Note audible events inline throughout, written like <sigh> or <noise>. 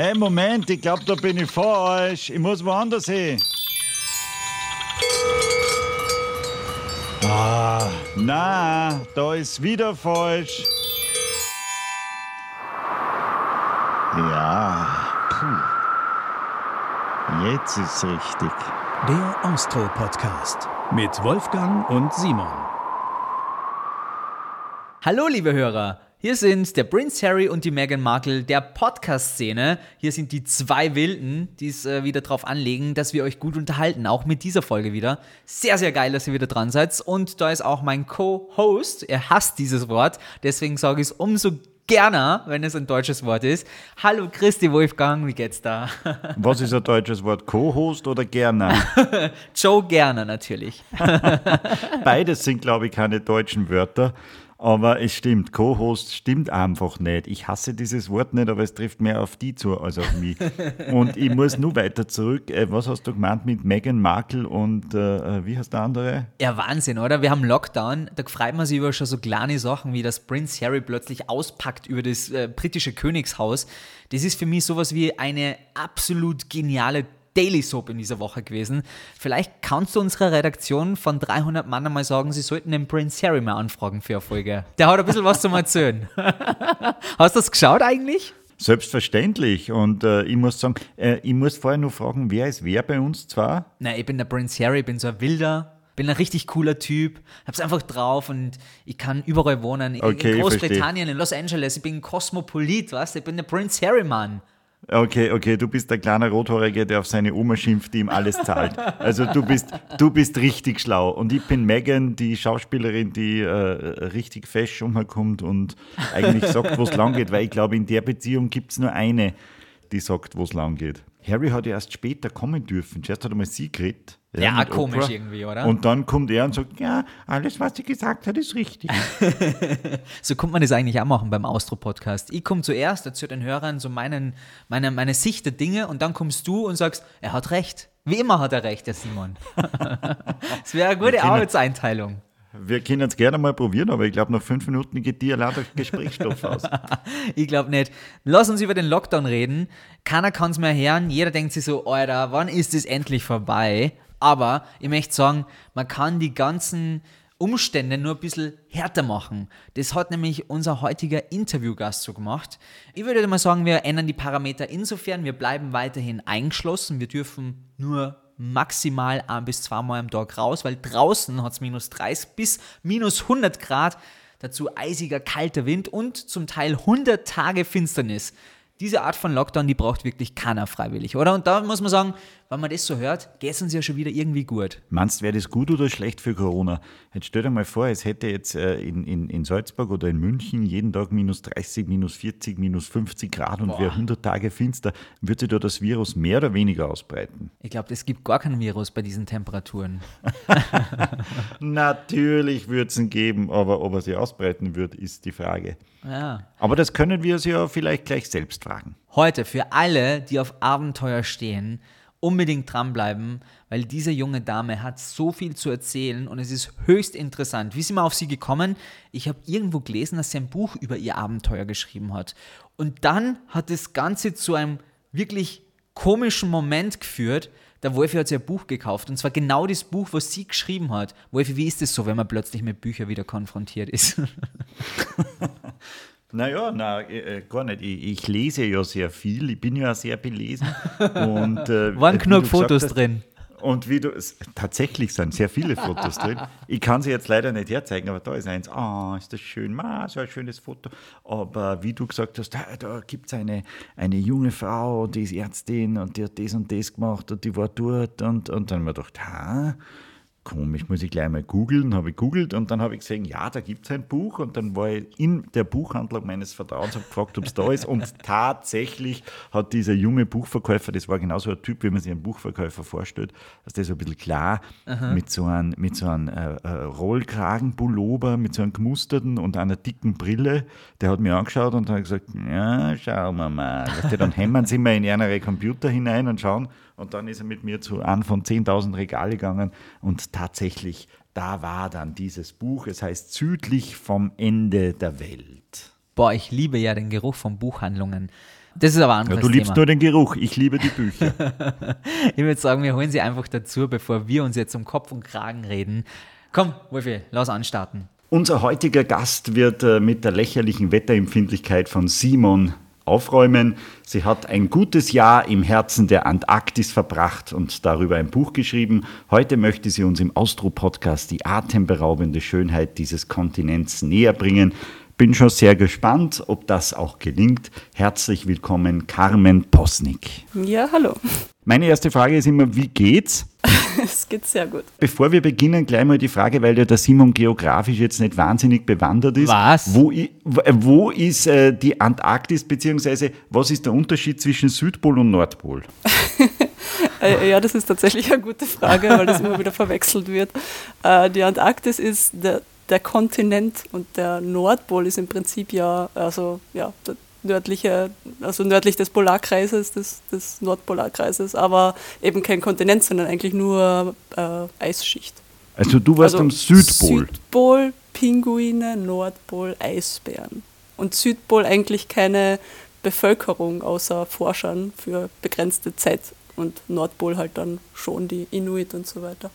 Hey, Moment, ich glaube, da bin ich vor euch. Ich muss woanders hin. Ah, na, da ist wieder falsch. Ja, puh. Jetzt ist richtig. Der Austro-Podcast mit Wolfgang und Simon. Hallo, liebe Hörer. Hier sind der Prince Harry und die Meghan Markle der Podcast-Szene. Hier sind die zwei Wilden, die es äh, wieder drauf anlegen, dass wir euch gut unterhalten. Auch mit dieser Folge wieder. Sehr, sehr geil, dass ihr wieder dran seid. Und da ist auch mein Co-Host. Er hasst dieses Wort. Deswegen sage ich es umso gerne, wenn es ein deutsches Wort ist. Hallo Christi Wolfgang, wie geht's da? <laughs> Was ist ein deutsches Wort? Co-Host oder Gerner? <laughs> Joe Gerner natürlich. <laughs> Beides sind, glaube ich, keine deutschen Wörter. Aber es stimmt, Co-Host stimmt einfach nicht. Ich hasse dieses Wort nicht, aber es trifft mehr auf die zu als auf mich. und ich muss nur weiter zurück. Äh, was hast du gemeint mit Meghan Markle und äh, wie heißt der andere? Ja, Wahnsinn, oder? Wir haben Lockdown, da freut man sich über schon so kleine Sachen, wie dass Prince Harry plötzlich auspackt über das äh, britische Königshaus. Das ist für mich sowas wie eine absolut geniale Daily Soap in dieser Woche gewesen. Vielleicht kannst du unserer Redaktion von 300 Mann einmal sagen, sie sollten den Prince Harry mal anfragen für eine Folge. Der hat ein bisschen was zum Erzählen. <laughs> Hast du das geschaut eigentlich? Selbstverständlich. Und äh, ich muss sagen, äh, ich muss vorher nur fragen, wer ist wer bei uns zwar? Na, ich bin der Prince Harry, bin so ein wilder, bin ein richtig cooler Typ, hab's einfach drauf und ich kann überall wohnen. Okay, in Großbritannien, in Los Angeles, ich bin ein Kosmopolit, weißt du? Ich bin der Prince Harry Mann. Okay, okay, du bist der kleine Rothaarige, der auf seine Oma schimpft, die ihm alles zahlt. Also du bist, du bist richtig schlau. Und ich bin Megan, die Schauspielerin, die äh, richtig fesch umherkommt und eigentlich sagt, wo es lang geht, weil ich glaube, in der Beziehung gibt es nur eine, die sagt, wo es lang geht. Harry hat ja erst später kommen dürfen. Zuerst hat er mal sie geredet. Ja, ja komisch Oprah. irgendwie, oder? Und dann kommt er und sagt, ja, alles, was sie gesagt hat, ist richtig. <laughs> so kommt man das eigentlich auch machen beim Austro-Podcast. Ich komme zuerst, erzähle den Hörern so meinen, meine, meine Sicht der Dinge und dann kommst du und sagst, er hat recht. Wie immer hat er recht, der Simon. <laughs> das wäre eine gute Arbeitseinteilung. Wir können es gerne mal probieren, aber ich glaube, nach fünf Minuten geht dir lauter Gesprächsstoff aus. <laughs> ich glaube nicht. Lass uns über den Lockdown reden. Keiner kann es mehr hören. Jeder denkt sich so, Alter, wann ist es endlich vorbei? Aber ich möchte sagen, man kann die ganzen Umstände nur ein bisschen härter machen. Das hat nämlich unser heutiger Interviewgast so gemacht. Ich würde mal sagen, wir ändern die Parameter insofern, wir bleiben weiterhin eingeschlossen. Wir dürfen nur maximal ein bis zweimal am Tag raus, weil draußen hat es minus 30 bis minus 100 Grad, dazu eisiger kalter Wind und zum Teil 100 Tage Finsternis diese Art von Lockdown, die braucht wirklich keiner freiwillig, oder? Und da muss man sagen, wenn man das so hört, geht es uns ja schon wieder irgendwie gut. Meinst du, wäre das gut oder schlecht für Corona? Jetzt stell dir mal vor, es hätte jetzt äh, in, in, in Salzburg oder in München jeden Tag minus 30, minus 40, minus 50 Grad und wäre 100 Tage finster. Würde sich da das Virus mehr oder weniger ausbreiten? Ich glaube, es gibt gar kein Virus bei diesen Temperaturen. <laughs> Natürlich würde es ihn geben, aber ob er sich ausbreiten wird, ist die Frage. Ja. Aber das können wir uns ja vielleicht gleich selbst fragen. Heute für alle, die auf Abenteuer stehen, unbedingt dranbleiben, weil diese junge Dame hat so viel zu erzählen und es ist höchst interessant. Wie sind wir auf sie gekommen? Ich habe irgendwo gelesen, dass sie ein Buch über ihr Abenteuer geschrieben hat. Und dann hat das Ganze zu einem wirklich komischen Moment geführt. Der Wolfi hat sich Buch gekauft und zwar genau das Buch, was sie geschrieben hat. Wolfi, wie ist es so, wenn man plötzlich mit Büchern wieder konfrontiert ist? <laughs> Naja, na, äh, gar nicht. Ich, ich, lese ja sehr viel, ich bin ja sehr belesen. Und, äh, <laughs> Waren genug Fotos hast, drin. Und wie du, tatsächlich sind sehr viele Fotos drin. Ich kann sie jetzt leider nicht herzeigen, aber da ist eins. Ah, oh, ist das schön, Ma, so ein schönes Foto. Aber wie du gesagt hast, da, da gibt es eine, eine junge Frau, die ist Ärztin und die hat das und das gemacht und die war dort. Und, und dann haben wir gedacht, ha, komisch, muss ich gleich mal googeln, habe ich googelt und dann habe ich gesehen, ja, da gibt es ein Buch und dann war ich in der Buchhandlung meines Vertrauens, habe gefragt, ob es da ist und <laughs> tatsächlich hat dieser junge Buchverkäufer, das war genauso ein Typ, wie man sich einen Buchverkäufer vorstellt, dass der so ein bisschen klar Aha. mit so einem, mit so einem äh, äh, Rollkragenpullover, mit so einem gemusterten und einer dicken Brille, der hat mir angeschaut und hat gesagt, ja, schauen wir mal. Dann hämmern sie mal in ihre Computer hinein und schauen und dann ist er mit mir zu einem von 10.000 Regale gegangen und tatsächlich, da war dann dieses Buch. Es heißt Südlich vom Ende der Welt. Boah, ich liebe ja den Geruch von Buchhandlungen. das ist aber ein Ja, anderes du liebst Thema. nur den Geruch, ich liebe die Bücher. <laughs> Ich würde sagen, wir holen sie einfach dazu, bevor wir uns jetzt um Kopf und Kragen reden. Komm, Wolfi, lass anstarten. Unser heutiger Gast wird äh, mit der lächerlichen Wetterempfindlichkeit von Simon aufräumen. Sie hat ein gutes Jahr im Herzen der Antarktis verbracht und darüber ein Buch geschrieben. Heute möchte sie uns im Austro-Podcast die atemberaubende Schönheit dieses Kontinents näher bringen. Bin schon sehr gespannt, ob das auch gelingt. Herzlich willkommen, Carmen Posnick. Ja, hallo. Meine erste Frage ist immer, wie geht's? <laughs> Es geht sehr gut. Bevor wir beginnen, gleich mal die Frage, weil ja der Simon geografisch jetzt nicht wahnsinnig bewandert ist. Was? Wo, wo ist äh, die Antarktis, beziehungsweise was ist der Unterschied zwischen Südpol und Nordpol? <laughs> Äh, ja, das ist tatsächlich eine gute Frage, weil das immer wieder verwechselt wird. Äh, die Antarktis ist der, der Kontinent und der Nordpol ist im Prinzip ja, also ja, der nördliche, also nördlich des Polarkreises, des, des Nordpolarkreises, aber eben kein Kontinent, sondern eigentlich nur äh, Eisschicht. Also du warst also am Südpol. Südpol, Pinguine, Nordpol, Eisbären. Und Südpol eigentlich keine Bevölkerung außer Forschern für begrenzte Zeit. Und Nordpol halt dann schon die Inuit und so weiter.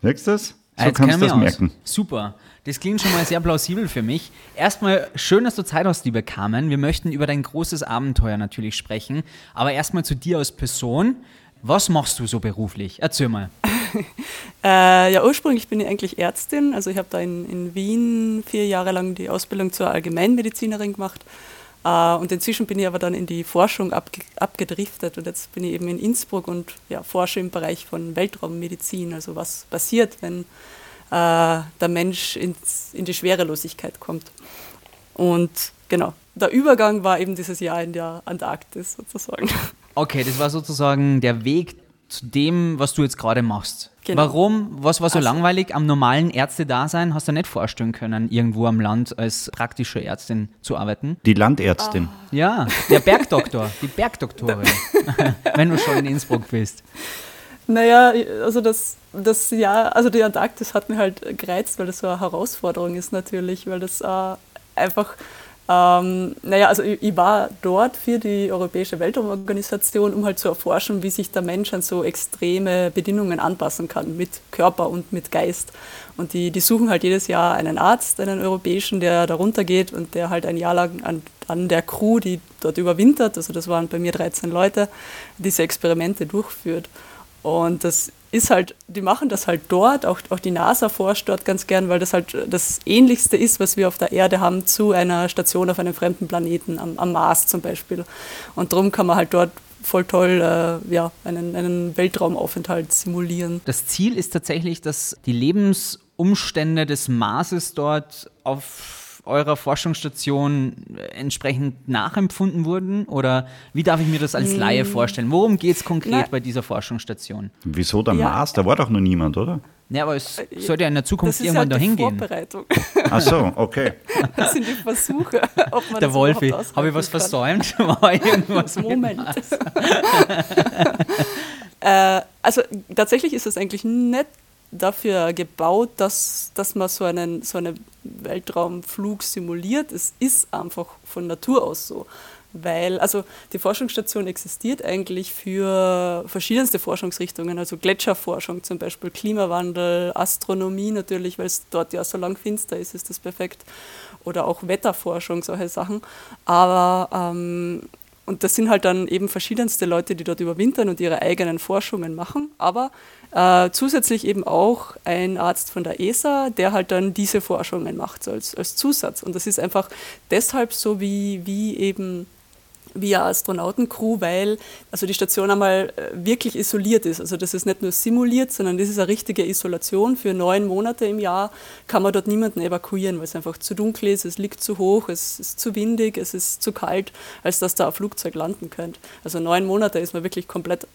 Du das? So Ah, Jetzt kannst du das aus. merken. Super. Das klingt schon mal sehr plausibel für mich. Erstmal schön, dass du Zeit hast, liebe Carmen. Wir möchten über dein großes Abenteuer natürlich sprechen. Aber erstmal zu dir als Person. Was machst du so beruflich? Erzähl mal. <laughs> Äh, ja, ursprünglich bin ich eigentlich Ärztin. Also ich habe da in, in Wien vier Jahre lang die Ausbildung zur Allgemeinmedizinerin gemacht. Äh, und inzwischen bin ich aber dann in die Forschung abge abgedriftet. Und jetzt bin ich eben in Innsbruck und ja, forsche im Bereich von Weltraummedizin. Also was passiert, wenn äh, der Mensch ins, in die Schwerelosigkeit kommt. Und genau, der Übergang war eben dieses Jahr in der Antarktis sozusagen. Okay, das war sozusagen der Weg zu dem, was du jetzt gerade machst. Genau. Warum? Was war so Also- langweilig am normalen Ärztedasein? Hast du nicht vorstellen können, irgendwo am Land als praktische Ärztin zu arbeiten? Die Landärztin. Ja, der Bergdoktor, die Bergdoktorin, <laughs> wenn du schon in Innsbruck bist. Naja, also das, das Jahr, also die Antarktis hat mir halt gereizt, weil das so eine Herausforderung ist natürlich, weil das äh, einfach, ähm, naja, also ich, ich war dort für die Europäische Weltraumorganisation, um halt zu erforschen, wie sich der Mensch an so extreme Bedingungen anpassen kann, mit Körper und mit Geist. Und die, die suchen halt jedes Jahr einen Arzt, einen europäischen, der da runtergeht und der halt ein Jahr lang an, an der Crew, die dort überwintert, also das waren bei mir 13 Leute, diese Experimente durchführt. Und das ist halt, die machen das halt dort, auch, auch die NASA forscht dort ganz gern, weil das halt das Ähnlichste ist, was wir auf der Erde haben zu einer Station auf einem fremden Planeten, am, am Mars zum Beispiel. Und darum kann man halt dort voll toll äh, ja, einen, einen Weltraumaufenthalt simulieren. Das Ziel ist tatsächlich, dass die Lebensumstände des Marses dort auf eurer Forschungsstation entsprechend nachempfunden wurden? Oder wie darf ich mir das als Laie vorstellen? Worum geht es konkret Na- bei dieser Forschungsstation? Wieso der Ja. Mars? Da war doch noch niemand, oder? Ja, aber es sollte ja in der Das Zukunft ist irgendwann halt die dahin gehen. Vorbereitung. <laughs> Ach so, okay. <laughs> Das sind die Versuche, ob man Der das Wolfi, habe ich was kann. versäumt? <laughs> War irgendwas mit Moment. Mars? Äh, also tatsächlich ist es eigentlich nicht dafür gebaut, dass, dass man so einen, so einen Weltraumflug simuliert. Es ist einfach von Natur aus so. Weil, also die Forschungsstation existiert eigentlich für verschiedenste Forschungsrichtungen, also Gletscherforschung zum Beispiel, Klimawandel, Astronomie natürlich, weil es dort ja so lang finster ist, ist das perfekt. Oder auch Wetterforschung, solche Sachen. Aber ähm, und das sind halt dann eben verschiedenste Leute, die dort überwintern und ihre eigenen Forschungen machen. Aber äh, zusätzlich eben auch ein Arzt von der ESA, der halt dann diese Forschungen macht, als, als Zusatz. Und das ist einfach deshalb so, wie, wie eben wie eine Astronautencrew, weil also die Station einmal äh, wirklich isoliert ist. Also das ist nicht nur simuliert, sondern das ist eine richtige Isolation. Für neun Monate im Jahr kann man dort niemanden evakuieren, weil es einfach zu dunkel ist, es liegt zu hoch, es ist zu windig, es ist zu kalt, als dass da ein Flugzeug landen könnte. Also neun Monate ist man wirklich komplett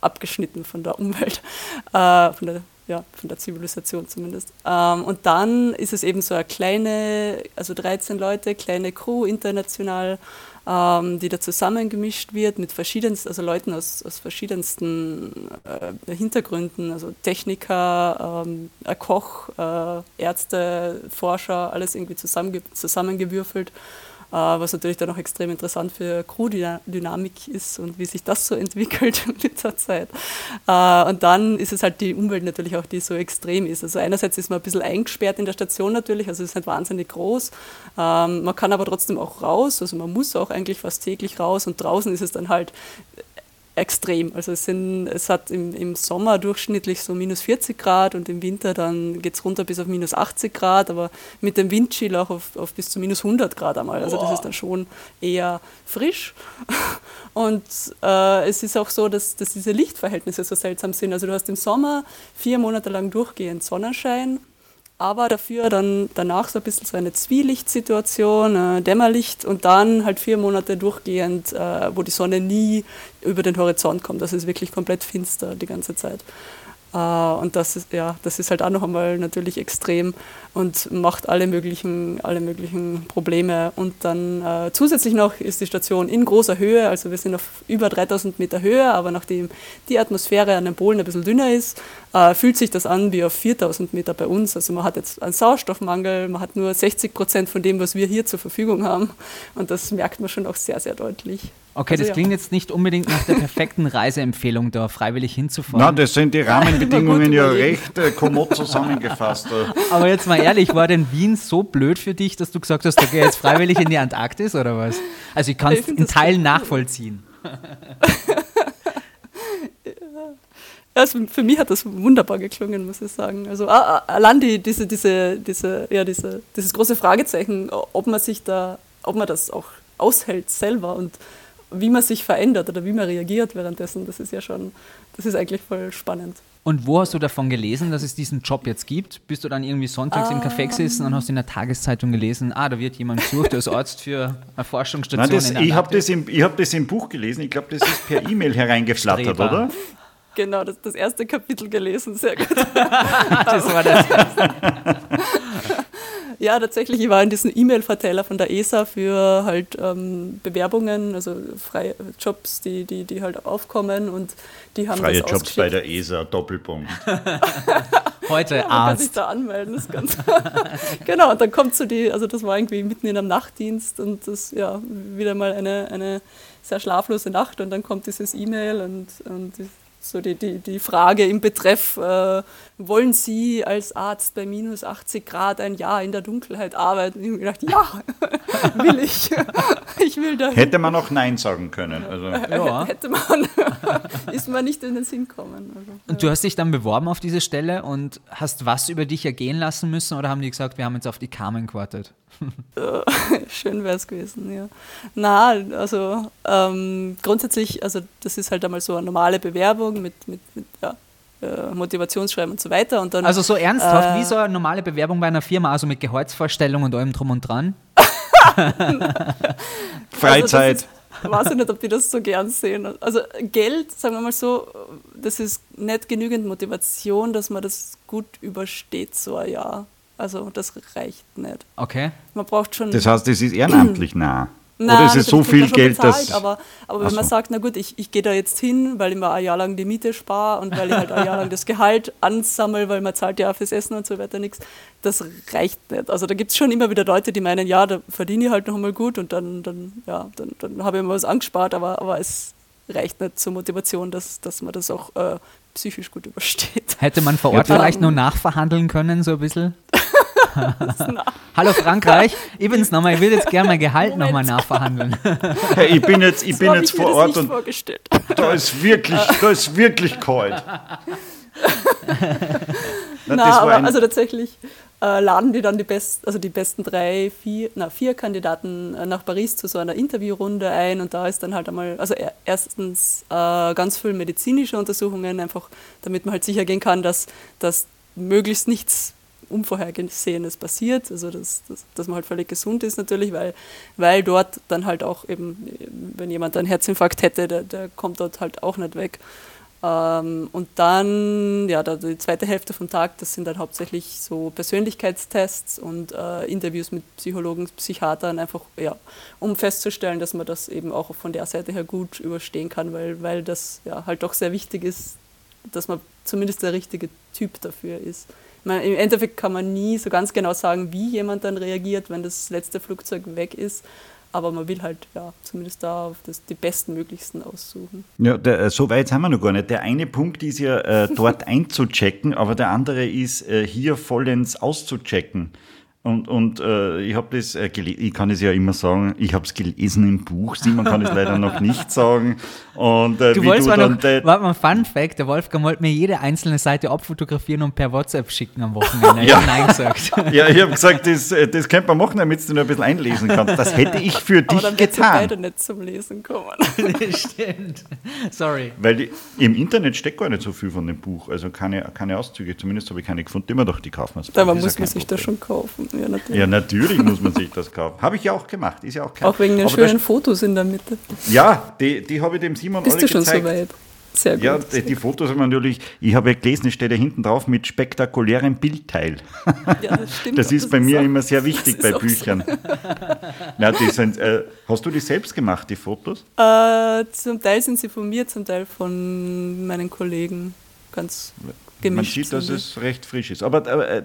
abgeschnitten von der Umwelt, <laughs> äh, von der ja, von der Zivilisation zumindest. Ähm, und dann ist es eben so eine kleine, also 13 Leute, kleine Crew international, ähm, die da zusammengemischt wird mit verschiedensten, also Leuten aus, aus verschiedensten äh, Hintergründen, also Techniker, ähm, Koch, äh, Ärzte, Forscher, alles irgendwie zusammenge zusammengewürfelt. Was natürlich dann auch extrem interessant für Crew-Dynamik ist und wie sich das so entwickelt <laughs> mit der Zeit. und dann ist es halt die Umwelt natürlich auch, die so extrem ist. Also einerseits ist man ein bisschen eingesperrt in der Station natürlich, also es ist nicht wahnsinnig groß. Ähm, man kann aber trotzdem auch raus, also man muss auch eigentlich fast täglich raus und draußen ist es dann halt extrem. Also es, sind, es hat im, im Sommer durchschnittlich so minus 40 Grad und im Winter dann geht es runter bis auf minus 80 Grad, aber mit dem Windchill auch auf, auf bis zu minus 100 Grad einmal. Also das ist dann schon eher frisch. <laughs> Und äh, es ist auch so, dass, dass diese Lichtverhältnisse so seltsam sind. Also du hast im Sommer vier Monate lang durchgehend Sonnenschein aber dafür dann danach so ein bisschen so eine Zwielichtsituation, äh, Dämmerlicht und dann halt vier Monate durchgehend, äh, wo die Sonne nie über den Horizont kommt. Das ist wirklich komplett finster die ganze Zeit. Äh, und das ist, ja, das ist halt auch noch einmal natürlich extrem und macht alle möglichen, alle möglichen Probleme. Und dann äh, zusätzlich noch ist die Station in großer Höhe, also wir sind auf über 3000 Meter Höhe, aber nachdem die Atmosphäre an den Polen ein bisschen dünner ist, äh, fühlt sich das an wie auf 4000 Meter bei uns. Also man hat jetzt einen Sauerstoffmangel, man hat nur 60 Prozent von dem, was wir hier zur Verfügung haben. Und das merkt man schon auch sehr, sehr deutlich. Okay, also, das ja. klingt jetzt nicht unbedingt nach der perfekten Reiseempfehlung, da freiwillig hinzufahren. Na, das sind die <laughs> Rahmenbedingungen ja recht äh, kommod zusammengefasst. Aber jetzt mal ehrlich, war denn Wien so blöd für dich, dass du gesagt hast, du gehst jetzt freiwillig in die Antarktis oder was? Also ich kann <laughs> es in Teilen nachvollziehen. Also für mich hat das wunderbar geklungen, muss ich sagen. Also allein die, diese, diese, diese, ja, diese, dieses große Fragezeichen, ob man sich da, ob man das auch aushält selber und wie man sich verändert oder wie man reagiert währenddessen, das ist ja schon, das ist eigentlich voll spannend. Und wo hast du davon gelesen, dass es diesen Job jetzt gibt? Bist du dann irgendwie sonntags ah. im Café gesessen und hast in der Tageszeitung gelesen, ah, da wird jemand gesucht als Arzt für eine Forschungsstation Nein, das, in Ich habe das, im, hab das im Buch gelesen, ich glaube, das ist per <laughs> E-Mail hereingeflattert, Streber. oder? Genau, das, das erste Kapitel gelesen, sehr gut. <laughs> das war das erste. <laughs> Ja, tatsächlich, ich war in diesem E-Mail-Verteiler von der ESA für halt ähm, Bewerbungen, also freie Jobs, die, die, die halt aufkommen und die haben Freie Jobs bei der ESA, Doppelpunkt. <laughs> Heute ja, man Arzt. kann sich da anmelden, das ganz <laughs> Genau, und dann kommt so die, also das war irgendwie mitten in einem Nachtdienst und das, ja, wieder mal eine, eine sehr schlaflose Nacht und dann kommt dieses E-Mail und, und so die, die, die Frage im Betreff, äh, wollen Sie als Arzt bei minus 80 Grad ein Jahr in der Dunkelheit arbeiten? Ich habe gedacht, ja, <laughs> will ich. <laughs> ich will da. Hätte man auch Nein sagen können. Also. Ja. <laughs> Hätte man. ist mir nicht in den Sinn gekommen. Also, und du hast dich dann beworben auf diese Stelle und hast was über dich ergehen lassen müssen oder haben die gesagt, wir haben jetzt auf die Carmen gewartet? <laughs> Schön wäre es gewesen, ja. Na, also ähm, grundsätzlich, also das ist halt einmal so eine normale Bewerbung mit, mit, mit ja, äh, Motivationsschreiben und so weiter. Und dann, also so ernsthaft, äh, wie so eine normale Bewerbung bei einer Firma, also mit Gehaltsvorstellung und allem drum und dran? <laughs> <laughs> Freizeit. Also weiß ich nicht, ob die das so gern sehen. Also Geld, sagen wir mal so, das ist nicht genügend Motivation, dass man das gut übersteht, so ein Jahr. Also das reicht nicht. Okay. Man braucht schon. Das heißt, es ist ehrenamtlich nah. <clears throat> Nein, Oder ist es so viel Geld, bezahlt, dass. Aber, aber wenn so. man sagt, na gut, ich, ich gehe da jetzt hin, weil ich mir ein Jahr lang die Miete spare und weil ich halt ein Jahr lang das Gehalt ansammle, weil man zahlt ja auch fürs Essen und so weiter nichts, das reicht nicht. Also da gibt es schon immer wieder Leute, die meinen, ja, da verdiene ich halt noch einmal gut und dann, dann, ja, dann, dann habe ich mir was angespart, aber, aber es reicht nicht zur Motivation, dass, dass man das auch äh, psychisch gut übersteht. Hätte man vor Ort ja, vielleicht nur nachverhandeln können, so ein bisschen? <laughs> Hallo Frankreich, ich bin's nochmal, ich will jetzt gerne mein Gehalt nochmal nachverhandeln. <laughs> Hey, ich bin jetzt, ich bin jetzt vor Ort und vorgestellt. da ist wirklich, da ist wirklich kalt. <laughs> Na, na aber also tatsächlich äh, laden die dann die, best, also die besten drei, vier, na, vier Kandidaten äh, nach Paris zu so einer Interviewrunde ein und da ist dann halt einmal, also erstens äh, ganz viel medizinische Untersuchungen, einfach damit man halt sicher gehen kann, dass, dass möglichst nichts Unvorhergesehenes passiert, also dass, dass, dass, man halt völlig gesund ist natürlich, weil, weil dort dann halt auch eben, wenn jemand einen Herzinfarkt hätte, der, der kommt dort halt auch nicht weg. Ähm, und dann, ja, die zweite Hälfte vom Tag, das sind dann hauptsächlich so Persönlichkeitstests und äh, Interviews mit Psychologen, Psychiatern, einfach, ja, um festzustellen, dass man das eben auch von der Seite her gut überstehen kann, weil, weil das ja halt doch sehr wichtig ist, dass man zumindest der richtige Typ dafür ist man, im Endeffekt kann man nie so ganz genau sagen, wie jemand dann reagiert, wenn das letzte Flugzeug weg ist. Aber man will halt ja zumindest da das, die bestmöglichsten aussuchen. Ja, der, äh, so weit sind wir noch gar nicht. Der eine Punkt ist ja äh, <laughs> dort einzuchecken, aber der andere ist äh, hier vollends auszuchecken. Und, und äh, ich habe das äh, gelesen, ich kann es ja immer sagen, ich habe es gelesen im Buch, Simon kann es leider noch nicht sagen. Und, äh, Du wie wolltest mal dann noch, warte mal, Fun Fact, der Wolfgang wollte mir jede einzelne Seite abfotografieren und per WhatsApp schicken am Wochenende. Ich Ja. Nein gesagt. <laughs> Ja, ich habe gesagt, das, äh, das könnte man machen, damit du nur ein bisschen einlesen kannst. Das hätte ich für Aber dich dann ja beide getan. nicht zum Lesen kommen. <laughs> <laughs> Stimmt. Sorry. Weil die, im Internet steckt gar nicht so viel von dem Buch. Also keine, keine Auszüge, zumindest habe ich keine gefunden. Immer doch, die kaufen wir Aber muss man sich das Problem. schon kaufen. Ja, natürlich. Ja, natürlich muss man sich das kaufen. Habe ich ja auch gemacht. Ist ja auch kein Auch wegen den Aber schönen das- Fotos in der Mitte. Ja, die, die habe ich dem Simon Bist du schon gezeigt. so weit? Sehr gut. Ja, die, die Fotos haben wir natürlich, ich habe ja gelesen, es steht ja hinten drauf mit spektakulärem Bildteil. Ja, das stimmt. Das ist bei mir auch- immer sehr das wichtig ist bei auch so. Büchern. Na, die sind, äh, hast du die selbst gemacht, die Fotos? Äh, zum Teil sind sie von mir, zum Teil von meinen Kollegen. Ganz Man gemischt. sieht, dass es recht frisch ist. Aber äh,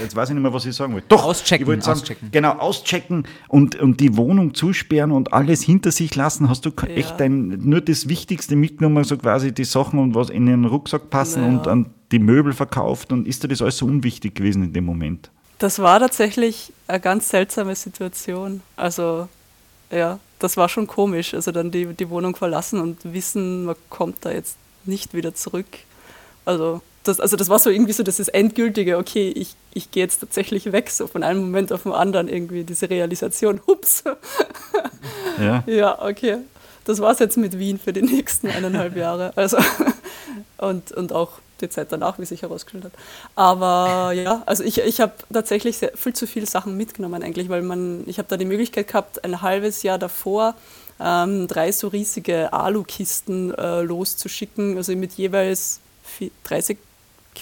jetzt weiß ich nicht mehr, was ich sagen wollte. Doch, Auschecken, ich wollte sagen, auschecken. Genau, auschecken und, und die Wohnung zusperren und alles hinter sich lassen. Hast du Ja. echt ein, nur das Wichtigste mitgenommen, so quasi die Sachen und was in den Rucksack passen Naja. und an die Möbel verkauft und ist dir das alles so unwichtig gewesen in dem Moment? Das war tatsächlich eine ganz seltsame Situation. Also, ja, das war schon komisch. Also dann die, die Wohnung verlassen und wissen, man kommt da jetzt nicht wieder zurück. Also das, also das war so irgendwie so das ist endgültige, okay, ich, ich gehe jetzt tatsächlich weg, so von einem Moment auf den anderen irgendwie diese Realisation, hups, <laughs> Ja. ja, okay. Das war's jetzt mit Wien für die nächsten eineinhalb Jahre. Also, <laughs> und, und auch die Zeit danach, wie sich herausgestellt hat. Aber ja, also ich, ich habe tatsächlich sehr, viel zu viele Sachen mitgenommen eigentlich, weil man, ich habe da die Möglichkeit gehabt, ein halbes Jahr davor ähm, drei so riesige Alukisten äh, loszuschicken, also mit jeweils 30,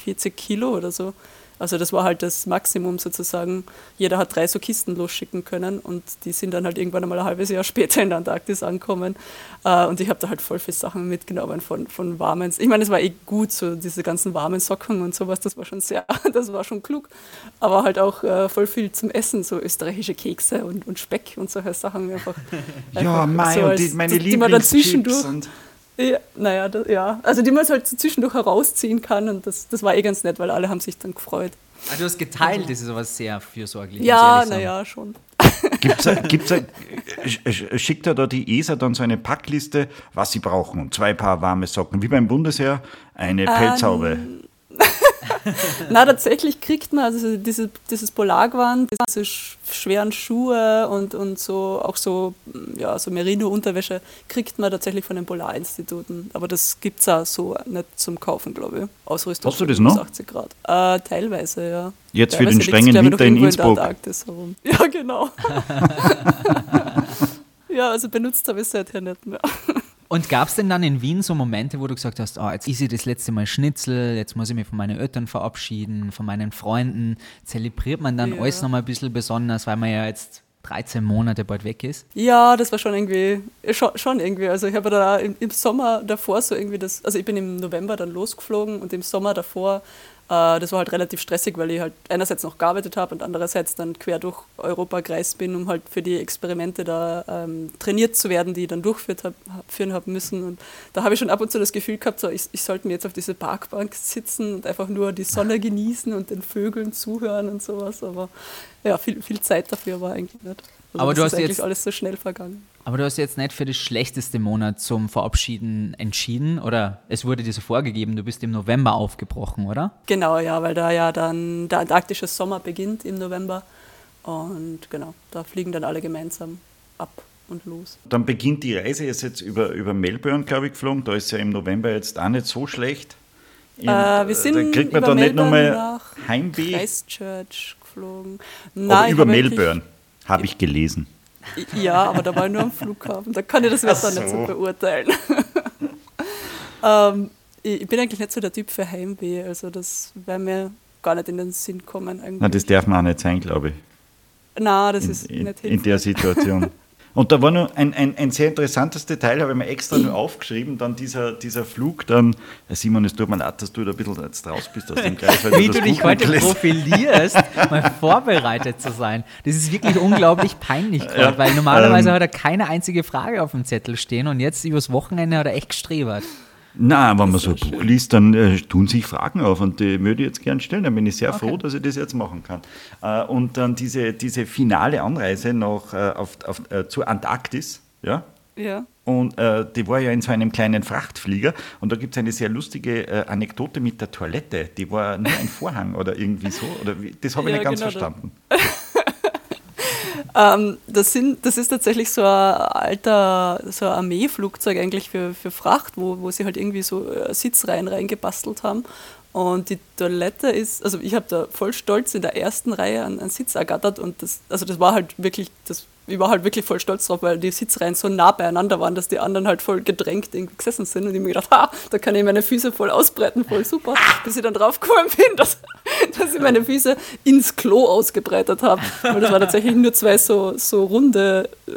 40 Kilo oder so. Also das war halt das Maximum sozusagen. Jeder hat drei so Kisten losschicken können und die sind dann halt irgendwann einmal ein halbes Jahr <laughs> später in der Antarktis angekommen. Äh, und ich habe da halt voll viele Sachen mitgenommen von, von warmen. Ich meine, es war eh gut, so diese ganzen warmen Socken und sowas, das war schon sehr, <laughs> das war schon klug. Aber halt auch äh, voll viel zum Essen, so österreichische Kekse und, und Speck und solche Sachen einfach. <laughs> Ja, einfach Mai, so als- die, meine die man dann zwischendurch Und, ja, naja, das, ja. Also die man halt so zwischendurch herausziehen kann und das, das war eh ganz nett, weil alle haben sich dann gefreut. Ah, du hast geteilt, das ist aber sehr fürsorglich. Ja, naja, schon. Gibt's, a- gibt's a, sch- schickt er da die ESA dann so eine Packliste, was sie brauchen? Und zwei Paar warme Socken, wie beim Bundesheer, eine Pelzhaube. <laughs> <laughs> Na, tatsächlich kriegt man also diese, dieses Polargewand, diese sch- schweren Schuhe und, und so auch so, ja, so Merino-Unterwäsche kriegt man tatsächlich von den Polarinstituten. Aber das gibt es auch so nicht zum Kaufen, glaube ich. Ausrüstung Hast du für das noch? minus 80 Grad. Äh, teilweise, ja. Jetzt für Teilweise den liegt's, strengen Winter in Innsbruck. herum. <laughs> Ja, genau. <laughs> ja, also benutzt habe ich es seither nicht mehr. Und gab es denn dann in Wien so Momente, wo du gesagt hast, oh, jetzt ist ich das letzte Mal Schnitzel, jetzt muss ich mich von meinen Eltern verabschieden, von meinen Freunden. Zelebriert man dann Ja. alles nochmal ein bisschen besonders, weil man ja jetzt 13 Monate bald weg ist? Ja, das war schon irgendwie, schon, schon irgendwie. Also ich habe da im, im Sommer davor so irgendwie das, also ich bin im November dann losgeflogen und im Sommer davor, das war halt relativ stressig, weil ich halt einerseits noch gearbeitet habe und andererseits dann quer durch Europa gereist bin, um halt für die Experimente da ähm, trainiert zu werden, die ich dann durchführen habe hab müssen. Und da habe ich schon ab und zu das Gefühl gehabt, so, ich, ich sollte mir jetzt auf diese Parkbank sitzen und einfach nur die Sonne genießen und den Vögeln zuhören und sowas. Aber ja, viel, viel Zeit dafür war eigentlich nicht. Also Aber das du ist hast eigentlich jetzt- alles so schnell vergangen. Aber du hast jetzt nicht für das schlechteste Monat zum Verabschieden entschieden, oder? Es wurde dir so vorgegeben, du bist im November aufgebrochen, oder? Genau, ja, weil da ja dann der antarktische Sommer beginnt im November. Und genau, da fliegen dann alle gemeinsam ab und los. Dann beginnt die Reise, ihr ist jetzt über, über Melbourne, glaube ich, geflogen. Da ist ja im November jetzt auch nicht so schlecht. In- Äh, wir sind da kriegt man über da nicht Melbourne nochmal nach Heimweh. Christchurch geflogen. Nein, über hab wirklich- Melbourne, habe ich gelesen. Ja, aber da war ich nur am Flughafen. Da kann ich das Wetter Ach nicht so so. beurteilen. <laughs> ähm, ich bin eigentlich nicht so der Typ für Heimweh. Also das wäre mir gar nicht in den Sinn kommen. Eigentlich. Na, das darf man auch nicht sein, glaube ich. Nein, das In, ist in, nicht in der hilfreich. Situation. <laughs> Und da war noch ein, ein, ein sehr interessantes Detail, habe ich mir extra nur aufgeschrieben, dann dieser, dieser Flug, dann, Herr Simon, es tut mir leid, dass du da ein bisschen jetzt raus bist aus dem Kreis. Wie du dich heute profilierst, mal vorbereitet zu sein. Das ist wirklich unglaublich peinlich gerade, ja, weil normalerweise ähm, hat er keine einzige Frage auf dem Zettel stehen und jetzt übers Wochenende hat er echt gestrebert. Na, wenn man so ein Buch liest, dann äh, tun sich Fragen auf und die würde ich jetzt gerne stellen. Da bin ich sehr okay. froh, dass ich das jetzt machen kann. Äh, und dann diese, diese finale Anreise noch äh, auf, auf, äh, zur Antarktis, ja? Ja. Und äh, die war ja in so einem kleinen Frachtflieger und da gibt es eine sehr lustige äh, Anekdote mit der Toilette. Die war nur ein Vorhang oder irgendwie so. Oder wie, das habe ich ja, nicht ganz genau verstanden. <laughs> Ähm, das, sind, das ist tatsächlich so ein alter so ein Armeeflugzeug eigentlich für, für Fracht, wo, wo sie halt irgendwie so äh, Sitzreihen reingebastelt haben. Und die Toilette ist, also ich habe da voll stolz in der ersten Reihe einen, einen Sitz ergattert und das, also das war halt wirklich, das ich war halt wirklich voll stolz drauf, weil die Sitzreihen so nah beieinander waren, dass die anderen halt voll gedrängt irgendwie gesessen sind. Und ich mir gedacht, ha, da kann ich meine Füße voll ausbreiten, voll super. Bis ich dann drauf gekommen bin, <laughs> dass, dass ich meine Füße ins Klo ausgebreitet habe. Weil das war tatsächlich nur zwei so, so runde, äh,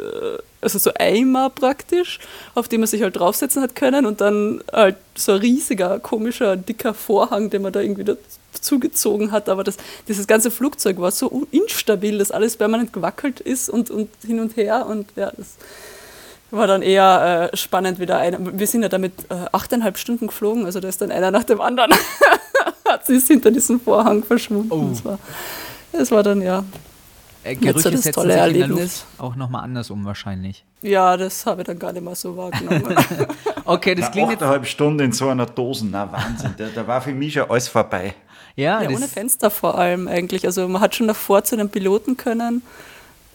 also so Eimer praktisch, auf die man sich halt draufsetzen hat können. Und dann halt so ein riesiger, komischer, dicker Vorhang, den man da irgendwie zugezogen hat, aber das, dieses ganze Flugzeug war so instabil, dass alles permanent gewackelt ist und, und hin und her und ja, das war dann eher äh, spannend wieder. Eine, wir sind ja damit äh, achteinhalb Stunden geflogen, also da ist dann einer nach dem anderen, <laughs> hat sich hinter diesem Vorhang verschwunden. Oh. Das, war, das war dann ja äh, Gerüchte das tolle Erlebnis. auch nochmal andersrum wahrscheinlich. Ja, das habe ich dann gar nicht mehr so wahrgenommen. <laughs> okay, das klingt jetzt... Achteinhalb Stunden in so einer Dose, na Wahnsinn, da, da war für mich schon alles vorbei. Ja, ja ohne Fenster vor allem eigentlich. Also man hat schon davor zu einem Piloten können,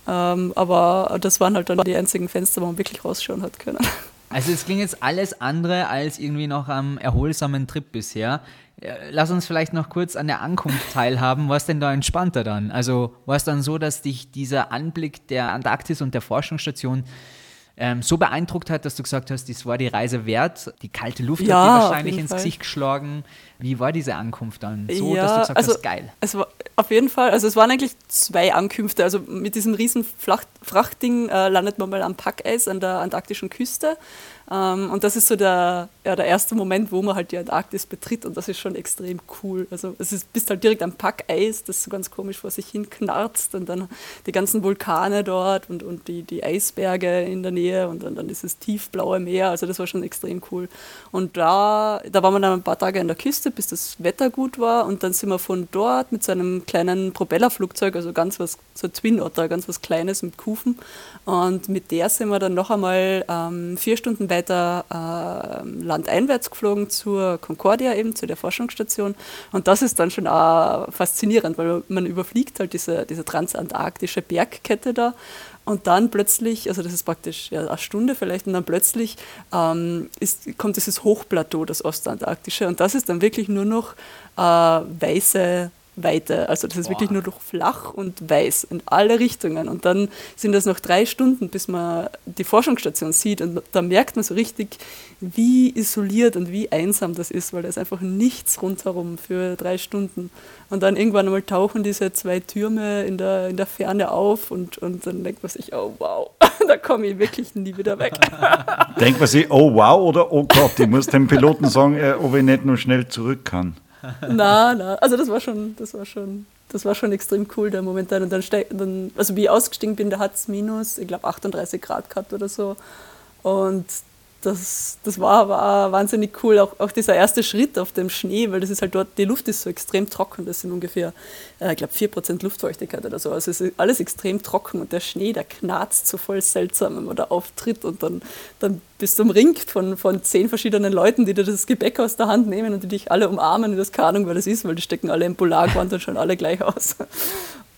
ähm, aber das waren halt dann die einzigen Fenster, wo man wirklich rausschauen hat können. Also es klingt jetzt alles andere als irgendwie noch am erholsamen Trip bisher. Lass uns vielleicht noch kurz an der Ankunft <laughs> teilhaben. War es denn da entspannter dann? Also war es dann so, dass dich dieser Anblick der Antarktis und der Forschungsstation ähm, so beeindruckt hat, dass du gesagt hast, das war die Reise wert. Die kalte Luft ja, hat dir wahrscheinlich ins Fall. Gesicht geschlagen. Wie war diese Ankunft dann? So, ja, dass du gesagt also, hast, geil. Es war auf jeden Fall, also es waren eigentlich zwei Ankünfte. Also mit diesem riesen Frachtding äh, landet man mal am Packeis an der antarktischen Küste. Ähm, und das ist so der, ja, der erste Moment, wo man halt die Antarktis betritt und das ist schon extrem cool. Also es ist, bist halt direkt am Packeis, das so ganz komisch vor sich hin knarzt und dann die ganzen Vulkane dort und, und die, die Eisberge in der Nähe und dann, dann dieses tiefblaue Meer. Also das war schon extrem cool. Und da, da waren wir dann ein paar Tage an der Küste, bis das Wetter gut war und dann sind wir von dort mit so einem kleinen Propellerflugzeug, also ganz was, so ein Twin Otter, ganz was Kleines mit Kufen und mit der sind wir dann noch einmal ähm, vier Stunden weiter äh, landeinwärts geflogen zur Concordia eben, zu der Forschungsstation. Und das ist dann schon auch faszinierend, weil man überfliegt halt diese, diese transantarktische Bergkette da und dann plötzlich, also das ist praktisch ja, eine Stunde vielleicht, und dann plötzlich ähm, ist, kommt dieses Hochplateau, das Ostantarktische, und das ist dann wirklich nur noch äh, weiße Weite. Also das ist Boah. wirklich nur noch flach und weiß in alle Richtungen. Und dann sind das noch drei Stunden, bis man die Forschungsstation sieht. Und da merkt man so richtig, wie isoliert und wie einsam das ist, weil da ist einfach nichts rundherum für drei Stunden. Und dann irgendwann einmal tauchen diese zwei Türme in der, in der Ferne auf und, und dann denkt man sich, oh wow, <laughs> da komme ich wirklich nie wieder weg. denkt man sich, oh wow oder oh Gott, ich muss dem Piloten sagen, äh, ob ich nicht nur schnell zurück kann <laughs> na, na. Also das war schon, das war schon, das war schon extrem cool, der Moment dann. Und dann, dann also wie ich ausgestiegen bin, da hat es minus, ich glaube 38 Grad gehabt oder so. Und das, das war, war wahnsinnig cool, auch, auch dieser erste Schritt auf dem Schnee, weil das ist halt dort, die Luft ist so extrem trocken, das sind ungefähr, äh, ich glaube, 4% Luftfeuchtigkeit oder so. Also es ist alles extrem trocken und der Schnee, der knarzt so voll seltsam, wenn man da auftritt und dann, dann bist du umringt von, von zehn verschiedenen Leuten, die dir das Gebäck aus der Hand nehmen und die dich alle umarmen und das keine Ahnung, weil das ist, weil die stecken alle im Polargewand und schon alle gleich aus. <laughs>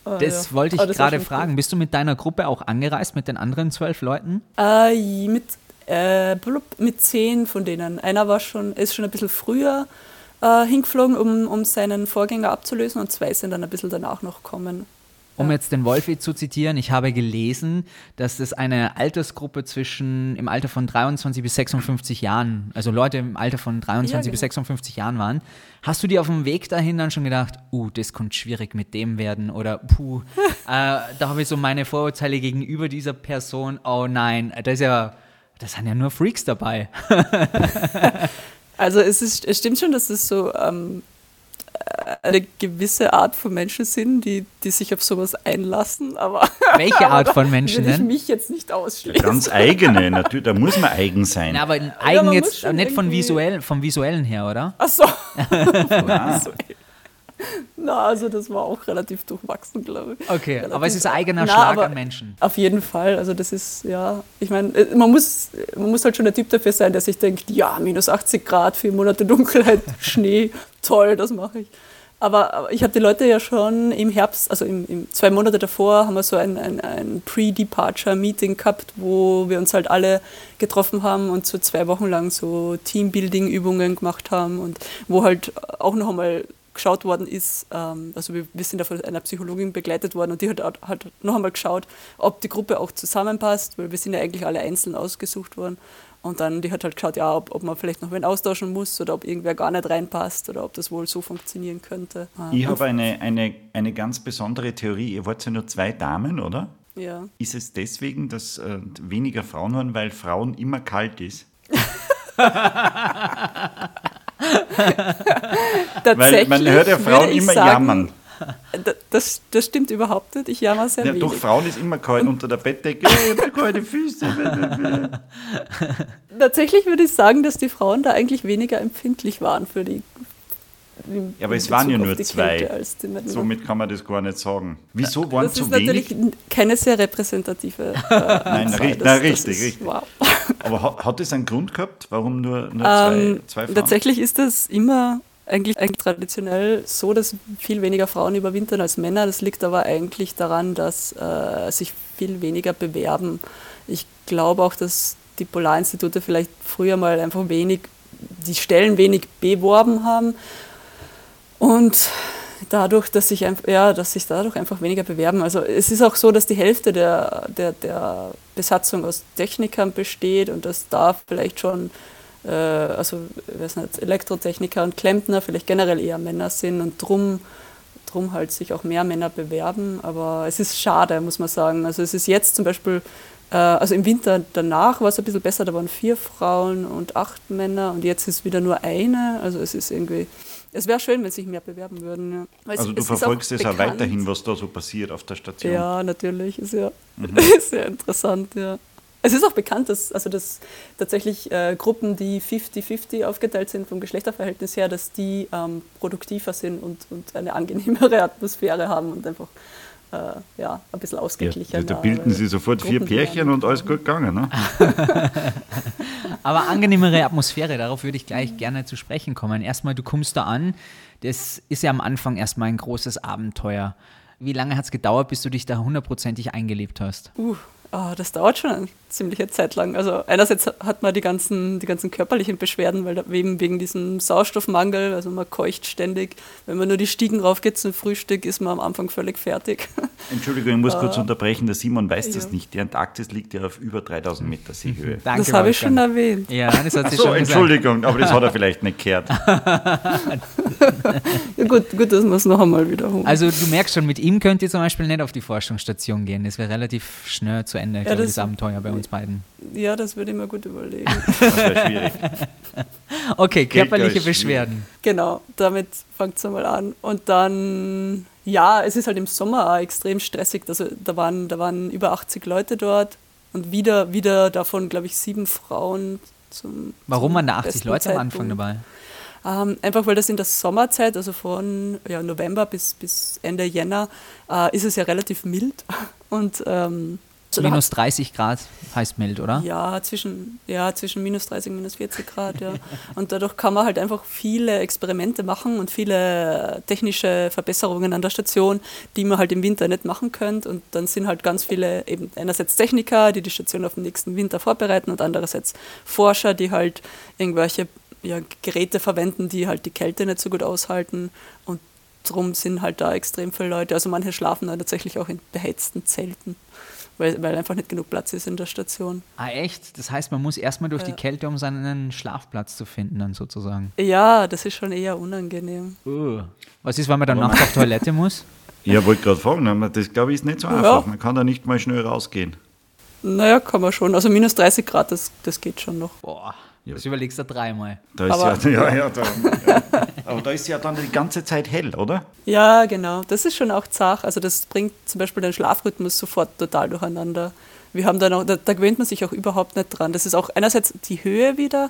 Ah, das ja. wollte ich gerade fragen. Cool. Bist du mit deiner Gruppe auch angereist, mit den anderen zwölf Leuten? Äh, mit äh, mit zehn von denen. Einer war schon, ist schon ein bisschen früher äh, hingeflogen, um, um seinen Vorgänger abzulösen und zwei sind dann ein bisschen danach noch gekommen. Um jetzt den Wolfi zu zitieren, ich habe gelesen, dass es eine Altersgruppe zwischen im Alter von 23 bis 56 Jahren, also Leute im Alter von 23 Ja, bis genau. 56 Jahren waren. Hast du dir auf dem Weg dahin dann schon gedacht, uh, das könnte schwierig mit dem werden oder puh, <laughs> äh, da habe ich so meine Vorurteile gegenüber dieser Person, oh nein, da ist ja, da sind ja nur Freaks dabei. <laughs> Also es, ist, es stimmt schon, dass es so ähm, eine gewisse Art von Menschen sind, die, die sich auf sowas einlassen, aber <laughs> Welche Art von Menschen will ich mich jetzt nicht ausschließen. Ganz eigene, natürlich, da muss man eigen sein. Na, aber eigen man jetzt nicht von visuell, vom visuellen her, oder? Ach so. <laughs> Ah. Na, also das war auch relativ durchwachsen, glaube ich. Okay, Relativ- aber es ist ein eigener Schlag an Menschen. Auf jeden Fall. Also das ist, ja, ich meine, äh, man muss, man muss halt schon der Typ dafür sein, der sich denkt, ja, minus 80 Grad, vier Monate Dunkelheit, <laughs> Schnee, toll, das mache ich. Aber, aber ich habe die Leute ja schon im Herbst, also im, im zwei Monate davor, haben wir so ein, ein, ein Pre-Departure-Meeting gehabt, wo wir uns halt alle getroffen haben und so zwei Wochen lang so Teambuilding-Übungen gemacht haben und wo halt auch noch einmal geschaut worden ist, ähm, also wir, wir sind da von einer Psychologin begleitet worden und die hat, hat noch einmal geschaut, ob die Gruppe auch zusammenpasst, weil wir sind ja eigentlich alle einzeln ausgesucht worden. Und dann, die hat halt geschaut, ja, ob, ob man vielleicht noch wen austauschen muss oder ob irgendwer gar nicht reinpasst oder ob das wohl so funktionieren könnte. Ich Und- habe eine, eine, eine ganz besondere Theorie. Ihr wart ja nur zwei Damen, oder? ja. Ist es deswegen, dass äh, weniger Frauen waren, weil Frauen immer kalt ist? <laughs> <laughs> <laughs> Weil man hört ja Frauen immer sagen, jammern. Das, das stimmt überhaupt nicht. Ich jammer sehr Ja, wenig. doch, Frauen ist immer kalt unter der Bettdecke. Oh, ich habe kalte Füße. <laughs> Tatsächlich würde ich sagen, dass die Frauen da eigentlich weniger empfindlich waren für die. Ja, aber es waren ja nur zwei. Somit kann man das gar nicht sagen. Wieso waren das so ist natürlich wenig? keine sehr repräsentative. Äh, <laughs> Nein, richtig, Das- das richtig, ist- richtig. Wow. Aber hat, hat es einen Grund gehabt, warum nur, nur zwei, Ähm, zwei Frauen? tatsächlich ist es immer eigentlich, eigentlich traditionell so, dass viel weniger Frauen überwintern als Männer. Das liegt aber eigentlich daran, dass äh, sich viel weniger bewerben. Ich glaube auch, dass die Polarinstitute vielleicht früher mal einfach wenig, die Stellen wenig beworben haben. Und dadurch, dass sich, ja, dadurch einfach weniger bewerben. Also es ist auch so, dass die Hälfte der, der, der Besatzung aus Technikern besteht und dass da vielleicht schon, äh, also weiß nicht, Elektrotechniker und Klempner vielleicht generell eher Männer sind und drum, drum halt sich auch mehr Männer bewerben. Aber es ist schade, muss man sagen. Also es ist jetzt zum Beispiel, äh, also im Winter danach war es ein bisschen besser, da waren vier Frauen und acht Männer und jetzt ist wieder nur eine. Also es ist irgendwie, es wäre schön, wenn sich mehr bewerben würden. Ja. Weil es- also du es verfolgst es auch bekannt. weiterhin, was da so passiert auf der Station. Ja, natürlich. Ist ja Mhm. <laughs> sehr interessant, ja. Es ist auch bekannt, dass, also dass tatsächlich äh, Gruppen, die 50-50 aufgeteilt sind vom Geschlechterverhältnis her, dass die ähm, produktiver sind und, und eine angenehmere <laughs> Atmosphäre haben und einfach äh, ja, ein bisschen Ja, ausgeglichener. da bilden sie sofort vier Pärchen und alles gut gegangen. Ne? <laughs> Aber angenehmere Atmosphäre, darauf würde ich gleich gerne zu sprechen kommen. Erstmal, du kommst da an, das ist ja am Anfang erstmal ein großes Abenteuer. Wie lange hat es gedauert, bis du dich da hundertprozentig eingelebt hast? Uh, ah, das dauert schon eine ziemliche Zeit lang. Also einerseits hat man die ganzen, die ganzen körperlichen Beschwerden, weil eben wegen diesem Sauerstoffmangel, also man keucht ständig. Wenn man nur die Stiegen raufgeht zum Frühstück, ist man am Anfang völlig fertig. <laughs> Entschuldigung, ich muss kurz unterbrechen. Der Simon weiß das ja. nicht. Die Antarktis liegt ja auf über 3000 Meter Seehöhe. Danke, das habe ich schon erwähnt. Ja, das hat sie So, schon gesagt. Entschuldigung, aber das hat er vielleicht nicht gehört. <laughs> Ja, gut, gut, dass wir es noch einmal wiederholen. Also du merkst schon, mit ihm könnt ihr zum Beispiel nicht auf die Forschungsstation gehen. Das wäre relativ schnell zu Ende, glaube ich, das- das Abenteuer bei uns beiden. ja, das würde ich mir gut überlegen. <laughs> Das wäre schwierig. <laughs> Okay, körperliche Beschwerden. genau, damit fängt es einmal an. Und dann, ja, es ist halt im Sommer auch extrem stressig. Also da waren, da waren über 80 Leute dort und wieder, wieder davon, glaube ich, sieben Frauen. Zum, Warum waren da 80 besten Leute am Anfang Zeitpunkt. dabei? Ähm, einfach weil das in der Sommerzeit, also von ja, November bis, bis Ende Jänner, äh, ist es ja relativ mild. <laughs> Und ähm, Minus 30 Grad heißt mild, oder? Ja, zwischen, ja, zwischen minus 30 und minus 40 Grad, ja. Und dadurch kann man halt einfach viele Experimente machen und viele technische Verbesserungen an der Station, die man halt im Winter nicht machen könnte. Und dann sind halt ganz viele, eben einerseits Techniker, die die Station auf den nächsten Winter vorbereiten und andererseits Forscher, die halt irgendwelche ja, Geräte verwenden, die halt die Kälte nicht so gut aushalten. Und drum sind halt da extrem viele Leute. Also manche schlafen dann tatsächlich auch in beheizten Zelten, weil, weil einfach nicht genug Platz ist in der Station. Ah, echt? Das heißt, man muss erstmal durch die Kälte, um seinen Schlafplatz zu finden, dann sozusagen. Ja, das ist schon eher unangenehm. Uh. Was ist, wenn man dann nachts auf Toilette muss? <laughs> Ja, wollte gerade fragen, aber das glaube ich ist nicht so Ja. einfach. Man kann da nicht mal schnell rausgehen. Naja, kann man schon. Also minus 30 Grad, das, das geht schon noch. Boah, das überlegst du dreimal. Da ist Aber- <laughs> ja, ja, ja, da, ja. Aber da ist ja dann die ganze Zeit hell, oder? Ja, genau. Das ist schon auch zach. Also das bringt zum Beispiel den Schlafrhythmus sofort total durcheinander. Wir haben dann auch, da, da gewöhnt man sich auch überhaupt nicht dran. Das ist auch einerseits die Höhe wieder,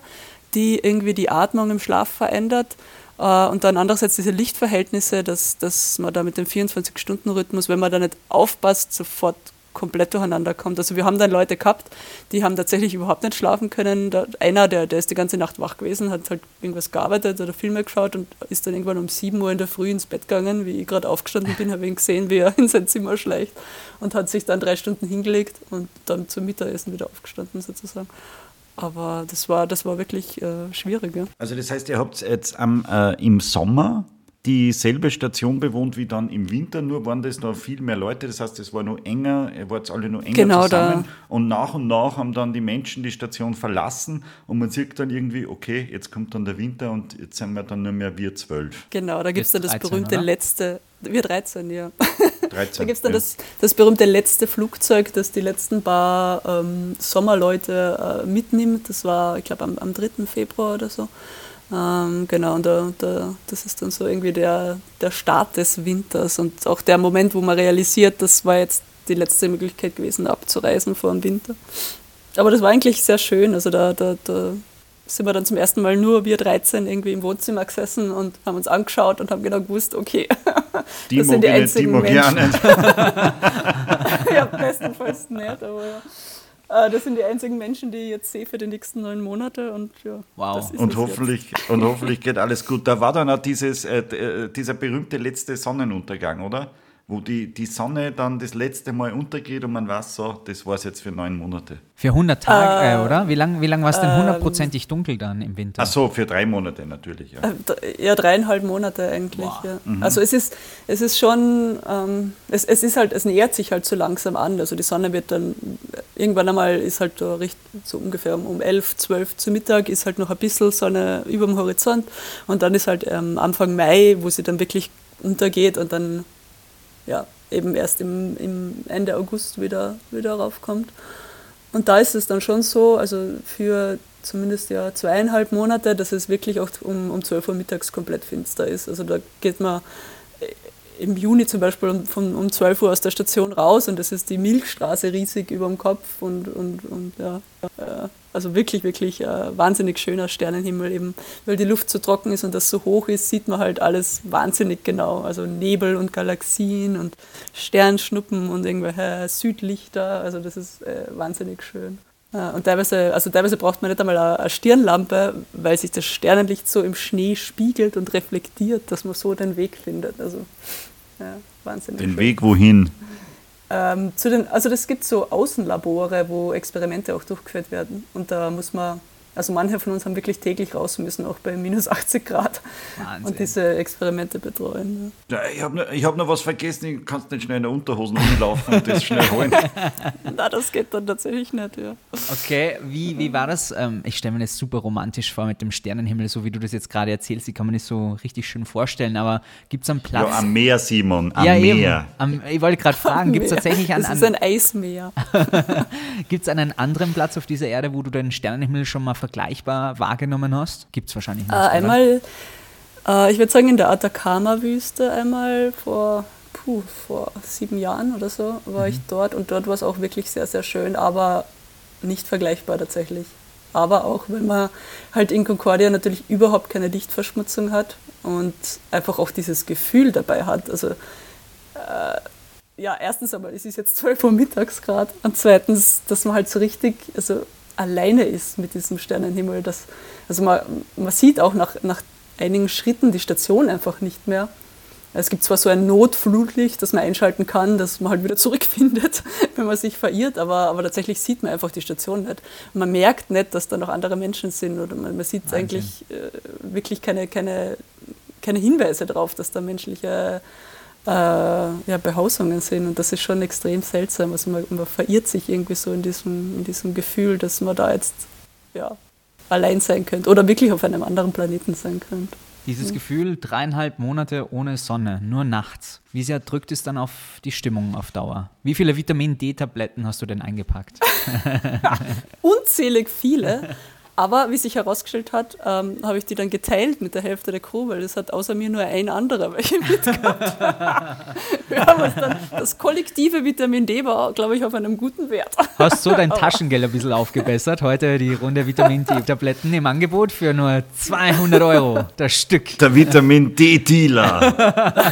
die irgendwie die Atmung im Schlaf verändert. Äh, und dann andererseits diese Lichtverhältnisse, dass, dass man da mit dem 24-Stunden-Rhythmus, wenn man da nicht aufpasst, sofort komplett durcheinander kommt. Also wir haben dann Leute gehabt, die haben tatsächlich überhaupt nicht schlafen können. Da, einer, der, der ist die ganze Nacht wach gewesen, hat halt irgendwas gearbeitet oder Filme geschaut und ist dann irgendwann um 7 Uhr in der Früh ins Bett gegangen. Wie ich gerade aufgestanden bin, habe ihn gesehen, wie er in sein Zimmer schleicht und hat sich dann drei Stunden hingelegt und dann zum Mittagessen wieder aufgestanden sozusagen. Aber das war, das war wirklich äh, schwierig. Ja. Also das heißt, ihr habt jetzt am, äh, im Sommer dieselbe Station bewohnt wie dann im Winter, nur waren das noch viel mehr Leute, das heißt, es war noch enger, ihr wart alle noch enger Genau, zusammen da- und nach und nach haben dann die Menschen die Station verlassen und man sieht dann irgendwie, okay, jetzt kommt dann der Winter und jetzt sind wir dann nur mehr wir zwölf. Genau, da gibt es dann das 13, berühmte oder? letzte, wir 13, ja. 13. <laughs> Da gibt es dann ja. das, das berühmte letzte Flugzeug, das die letzten paar ähm, Sommerleute äh, mitnimmt. Das war, ich glaube, am, am 3. Februar oder so. Ähm, genau, und da, da, das ist dann so irgendwie der, der Start des Winters und auch der Moment, wo man realisiert, das war jetzt die letzte Möglichkeit gewesen, abzureisen vor dem Winter. Aber das war eigentlich sehr schön. Also da, da, da sind wir dann zum ersten Mal nur wir 13 irgendwie im Wohnzimmer gesessen und haben uns angeschaut und haben genau gewusst, okay, <laughs> Die das sind die die einzigen auch Menschen. <laughs> ja, bestenfalls nicht, aber ja. Äh, Das sind die einzigen Menschen, die ich jetzt sehe für die nächsten neun Monate und ja. Wow. das ist Und hoffentlich, und hoffentlich geht alles gut. Da war dann auch dieses, äh, äh, dieser berühmte letzte Sonnenuntergang, oder? Wo die, die Sonne dann das letzte Mal untergeht und man weiß so, das war es jetzt für neun Monate. Für 100 Tage, Äh, äh, oder? Wie lange wie lang war es denn ähm, hundertprozentig dunkel dann im Winter? Ach so, für drei Monate natürlich. Ja. Äh, Ja, dreieinhalb Monate eigentlich. Wow. Ja. Also es ist, es ist schon, ähm, es, es ist halt, es nähert sich halt so langsam an. Also die Sonne wird dann, irgendwann einmal ist halt da richt, so ungefähr um, um 11, 12 zu Mittag ist halt noch ein bisschen Sonne über dem Horizont und dann ist halt ähm, Anfang Mai, wo sie dann wirklich untergeht und dann ja, eben erst im, im Ende August wieder, wieder raufkommt. Und da ist es dann schon so, also für zumindest ja zweieinhalb Monate, dass es wirklich auch um, um 12 Uhr mittags komplett finster ist. Also da geht man im Juni zum Beispiel um, von, um 12 Uhr aus der Station raus und das ist die Milchstraße riesig über dem Kopf und, und, und ja, äh, also wirklich, wirklich äh, wahnsinnig schöner Sternenhimmel eben, weil die Luft so trocken ist und das so hoch ist, sieht man halt alles wahnsinnig genau. Also Nebel und Galaxien und Sternschnuppen und irgendwelche Südlichter, also das ist äh, wahnsinnig schön. Ja, und teilweise, also teilweise braucht man nicht einmal eine eine Stirnlampe, weil sich das Sternenlicht so im Schnee spiegelt und reflektiert, dass man so den Weg findet. Also ja, wahnsinnig Den schön. Weg wohin? Ähm, zu den, also das gibt so Außenlabore, wo Experimente auch durchgeführt werden. Und da muss man, also manche von uns haben wirklich täglich raus müssen, auch bei minus 80 Grad. Wahnsinn. Und diese Experimente betreuen. Ja, Ich habe noch, ich hab noch was vergessen, ich kannst nicht schnell in der Unterhosen umlaufen und das schnell holen. Ja. <laughs> Na, das geht dann tatsächlich nicht, ja. Okay, wie, wie war das? Ähm, ich stelle mir das super romantisch vor mit dem Sternenhimmel, so wie du das jetzt gerade erzählst. Die kann man nicht so richtig schön vorstellen, aber gibt es einen Platz? Ja, am Meer, Simon, am Ja, eben. Meer. Am, ich wollte gerade fragen, gibt es tatsächlich einen, Das ist ein Eismeer. <laughs> gibt's einen anderen Platz auf dieser Erde, wo du den Sternenhimmel schon mal vergleichbar wahrgenommen hast? Gibt es wahrscheinlich nicht. Äh, einmal, äh, ich würde sagen, in der Atacama-Wüste einmal vor, puh, vor sieben Jahren oder so war ich dort und dort war es auch wirklich sehr, sehr schön, aber nicht vergleichbar tatsächlich. Aber auch, weil man halt in Concordia natürlich überhaupt keine Lichtverschmutzung hat und einfach auch dieses Gefühl dabei hat. Also äh, ja, erstens einmal, es ist jetzt 12 Uhr mittags gerade und zweitens, dass man halt so richtig also alleine ist mit diesem Sternenhimmel. Das, also man, man sieht auch nach, nach einigen Schritten die Station einfach nicht mehr. Es gibt zwar so ein Notflutlicht, das man einschalten kann, dass man halt wieder <laughs> zurückfindet, wenn man sich verirrt, aber, aber tatsächlich sieht man einfach die Station nicht. Man merkt nicht, dass da noch andere Menschen sind oder man, man sieht Wahnsinn. eigentlich äh, wirklich keine, keine keine Hinweise darauf, dass da menschliche äh, ja, Behausungen sind. Und das ist schon extrem seltsam. Also man, man, verirrt sich irgendwie so in diesem, in diesem Gefühl, dass man da jetzt ja, allein sein könnte oder wirklich auf einem anderen Planeten sein könnte. Dieses Gefühl, dreieinhalb Monate ohne Sonne, nur nachts. Wie sehr drückt es dann auf die Stimmung auf Dauer? Wie viele Vitamin D-Tabletten hast du denn eingepackt? <laughs> Unzählig viele. <laughs> Aber wie sich herausgestellt hat, ähm, habe ich die dann geteilt mit der Hälfte der Crew, weil es hat außer mir nur ein anderer welche mitgehabt. Wir haben uns <laughs> dann, das kollektive Vitamin D war, glaube ich, auf einem guten Wert. Hast so dein Taschengeld ein bisschen aufgebessert. Heute die Runde Vitamin D-Tabletten im Angebot für nur 200 Euro das Stück. Der Vitamin D-Dealer.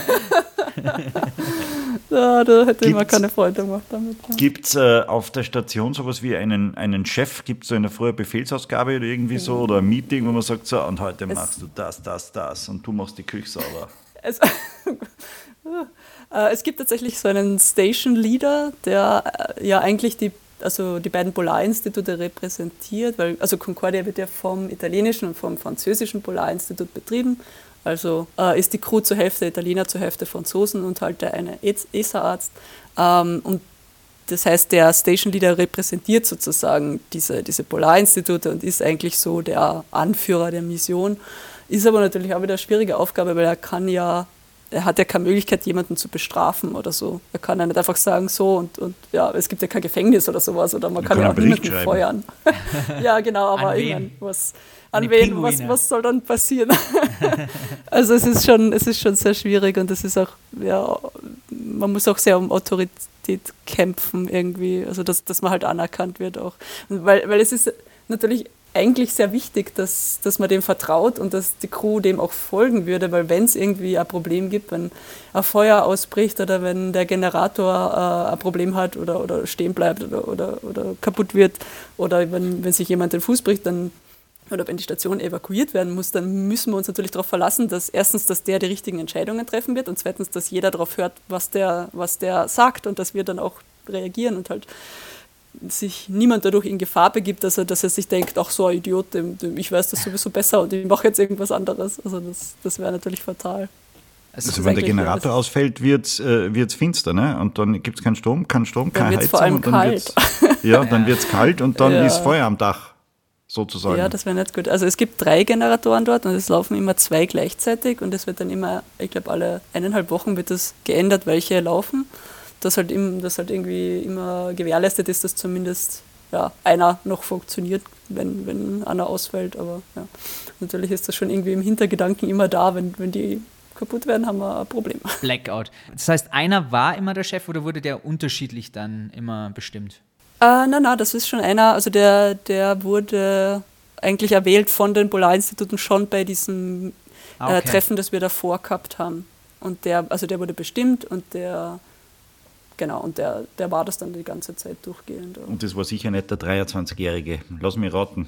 <laughs> Ja, da hätte ich mir keine Freude gemacht damit. Ja. Gibt es äh, auf der Station sowas wie einen, einen Chef? Gibt es so eine frühe Befehlsausgabe oder irgendwie so? Oder ein Meeting, wo man sagt, so, und heute es machst du das, das, das und du machst die Küche sauber? <laughs> Es, <laughs> äh, es gibt tatsächlich so einen Station Leader, der äh, ja eigentlich die also die beiden Polarinstitute repräsentiert, weil also Concordia wird ja vom italienischen und vom französischen Polarinstitut betrieben also äh, ist die Crew zur Hälfte Italiener, zur Hälfte Franzosen und halt der eine ESA-Arzt. Ähm, und das heißt, der Station Leader repräsentiert sozusagen diese, diese Polarinstitute und ist eigentlich so der Anführer der Mission. Ist aber natürlich auch wieder eine schwierige Aufgabe, weil er kann ja, er hat ja keine Möglichkeit, jemanden zu bestrafen oder so. Er kann ja nicht einfach sagen, so und, und ja, es gibt ja kein Gefängnis oder sowas oder man kann, kann ja auch niemanden feuern. <laughs> ja, genau, aber irgendwas an wen, was, was soll dann passieren? <laughs> also es ist schon, es ist schon sehr schwierig und es ist auch, ja, man muss auch sehr um Autorität kämpfen irgendwie, also dass, dass man halt anerkannt wird auch. Weil, weil es ist natürlich eigentlich sehr wichtig, dass, dass man dem vertraut und dass die Crew dem auch folgen würde, weil wenn es irgendwie ein Problem gibt, wenn ein Feuer ausbricht oder wenn der Generator äh, ein Problem hat oder, oder stehen bleibt oder, oder, oder kaputt wird oder wenn, wenn sich jemand den Fuß bricht, dann oder wenn die Station evakuiert werden muss, dann müssen wir uns natürlich darauf verlassen, dass erstens, dass der die richtigen Entscheidungen treffen wird und zweitens, dass jeder darauf hört, was der, was der sagt und dass wir dann auch reagieren und halt sich niemand dadurch in Gefahr begibt, dass er, dass er sich denkt, ach so ein Idiot, dem, dem, ich weiß das sowieso besser und ich mache jetzt irgendwas anderes. Also das, das wäre natürlich fatal. Also, also wenn der Generator ausfällt, wird es äh, finster, ne? Und dann gibt es keinen Strom, keinen Strom, keine Heizung. Vor allem und dann kalt. ja, dann <laughs> wird es kalt und dann ja. ist Feuer am Dach sozusagen. Ja, das wäre nicht gut. Also es gibt drei Generatoren dort und es laufen immer zwei gleichzeitig und es wird dann immer, ich glaube, alle eineinhalb Wochen wird das geändert, welche laufen. Dass halt, im, dass halt irgendwie immer gewährleistet ist, dass zumindest ja, einer noch funktioniert, wenn, wenn einer ausfällt. Aber ja, natürlich ist das schon irgendwie im Hintergedanken immer da, wenn, wenn die kaputt werden, haben wir ein Problem. Blackout. Das heißt, einer war immer der Chef oder wurde der unterschiedlich dann immer bestimmt? Äh, nein, nein, das ist schon einer, also der, der wurde eigentlich erwählt von den Polarinstituten schon bei diesem ah, äh, okay. äh, Treffen, das wir davor gehabt haben. Und der, also der wurde bestimmt und der, genau, und der, der war das dann die ganze Zeit durchgehend. Und das war sicher nicht der 23-Jährige. Lass mich raten.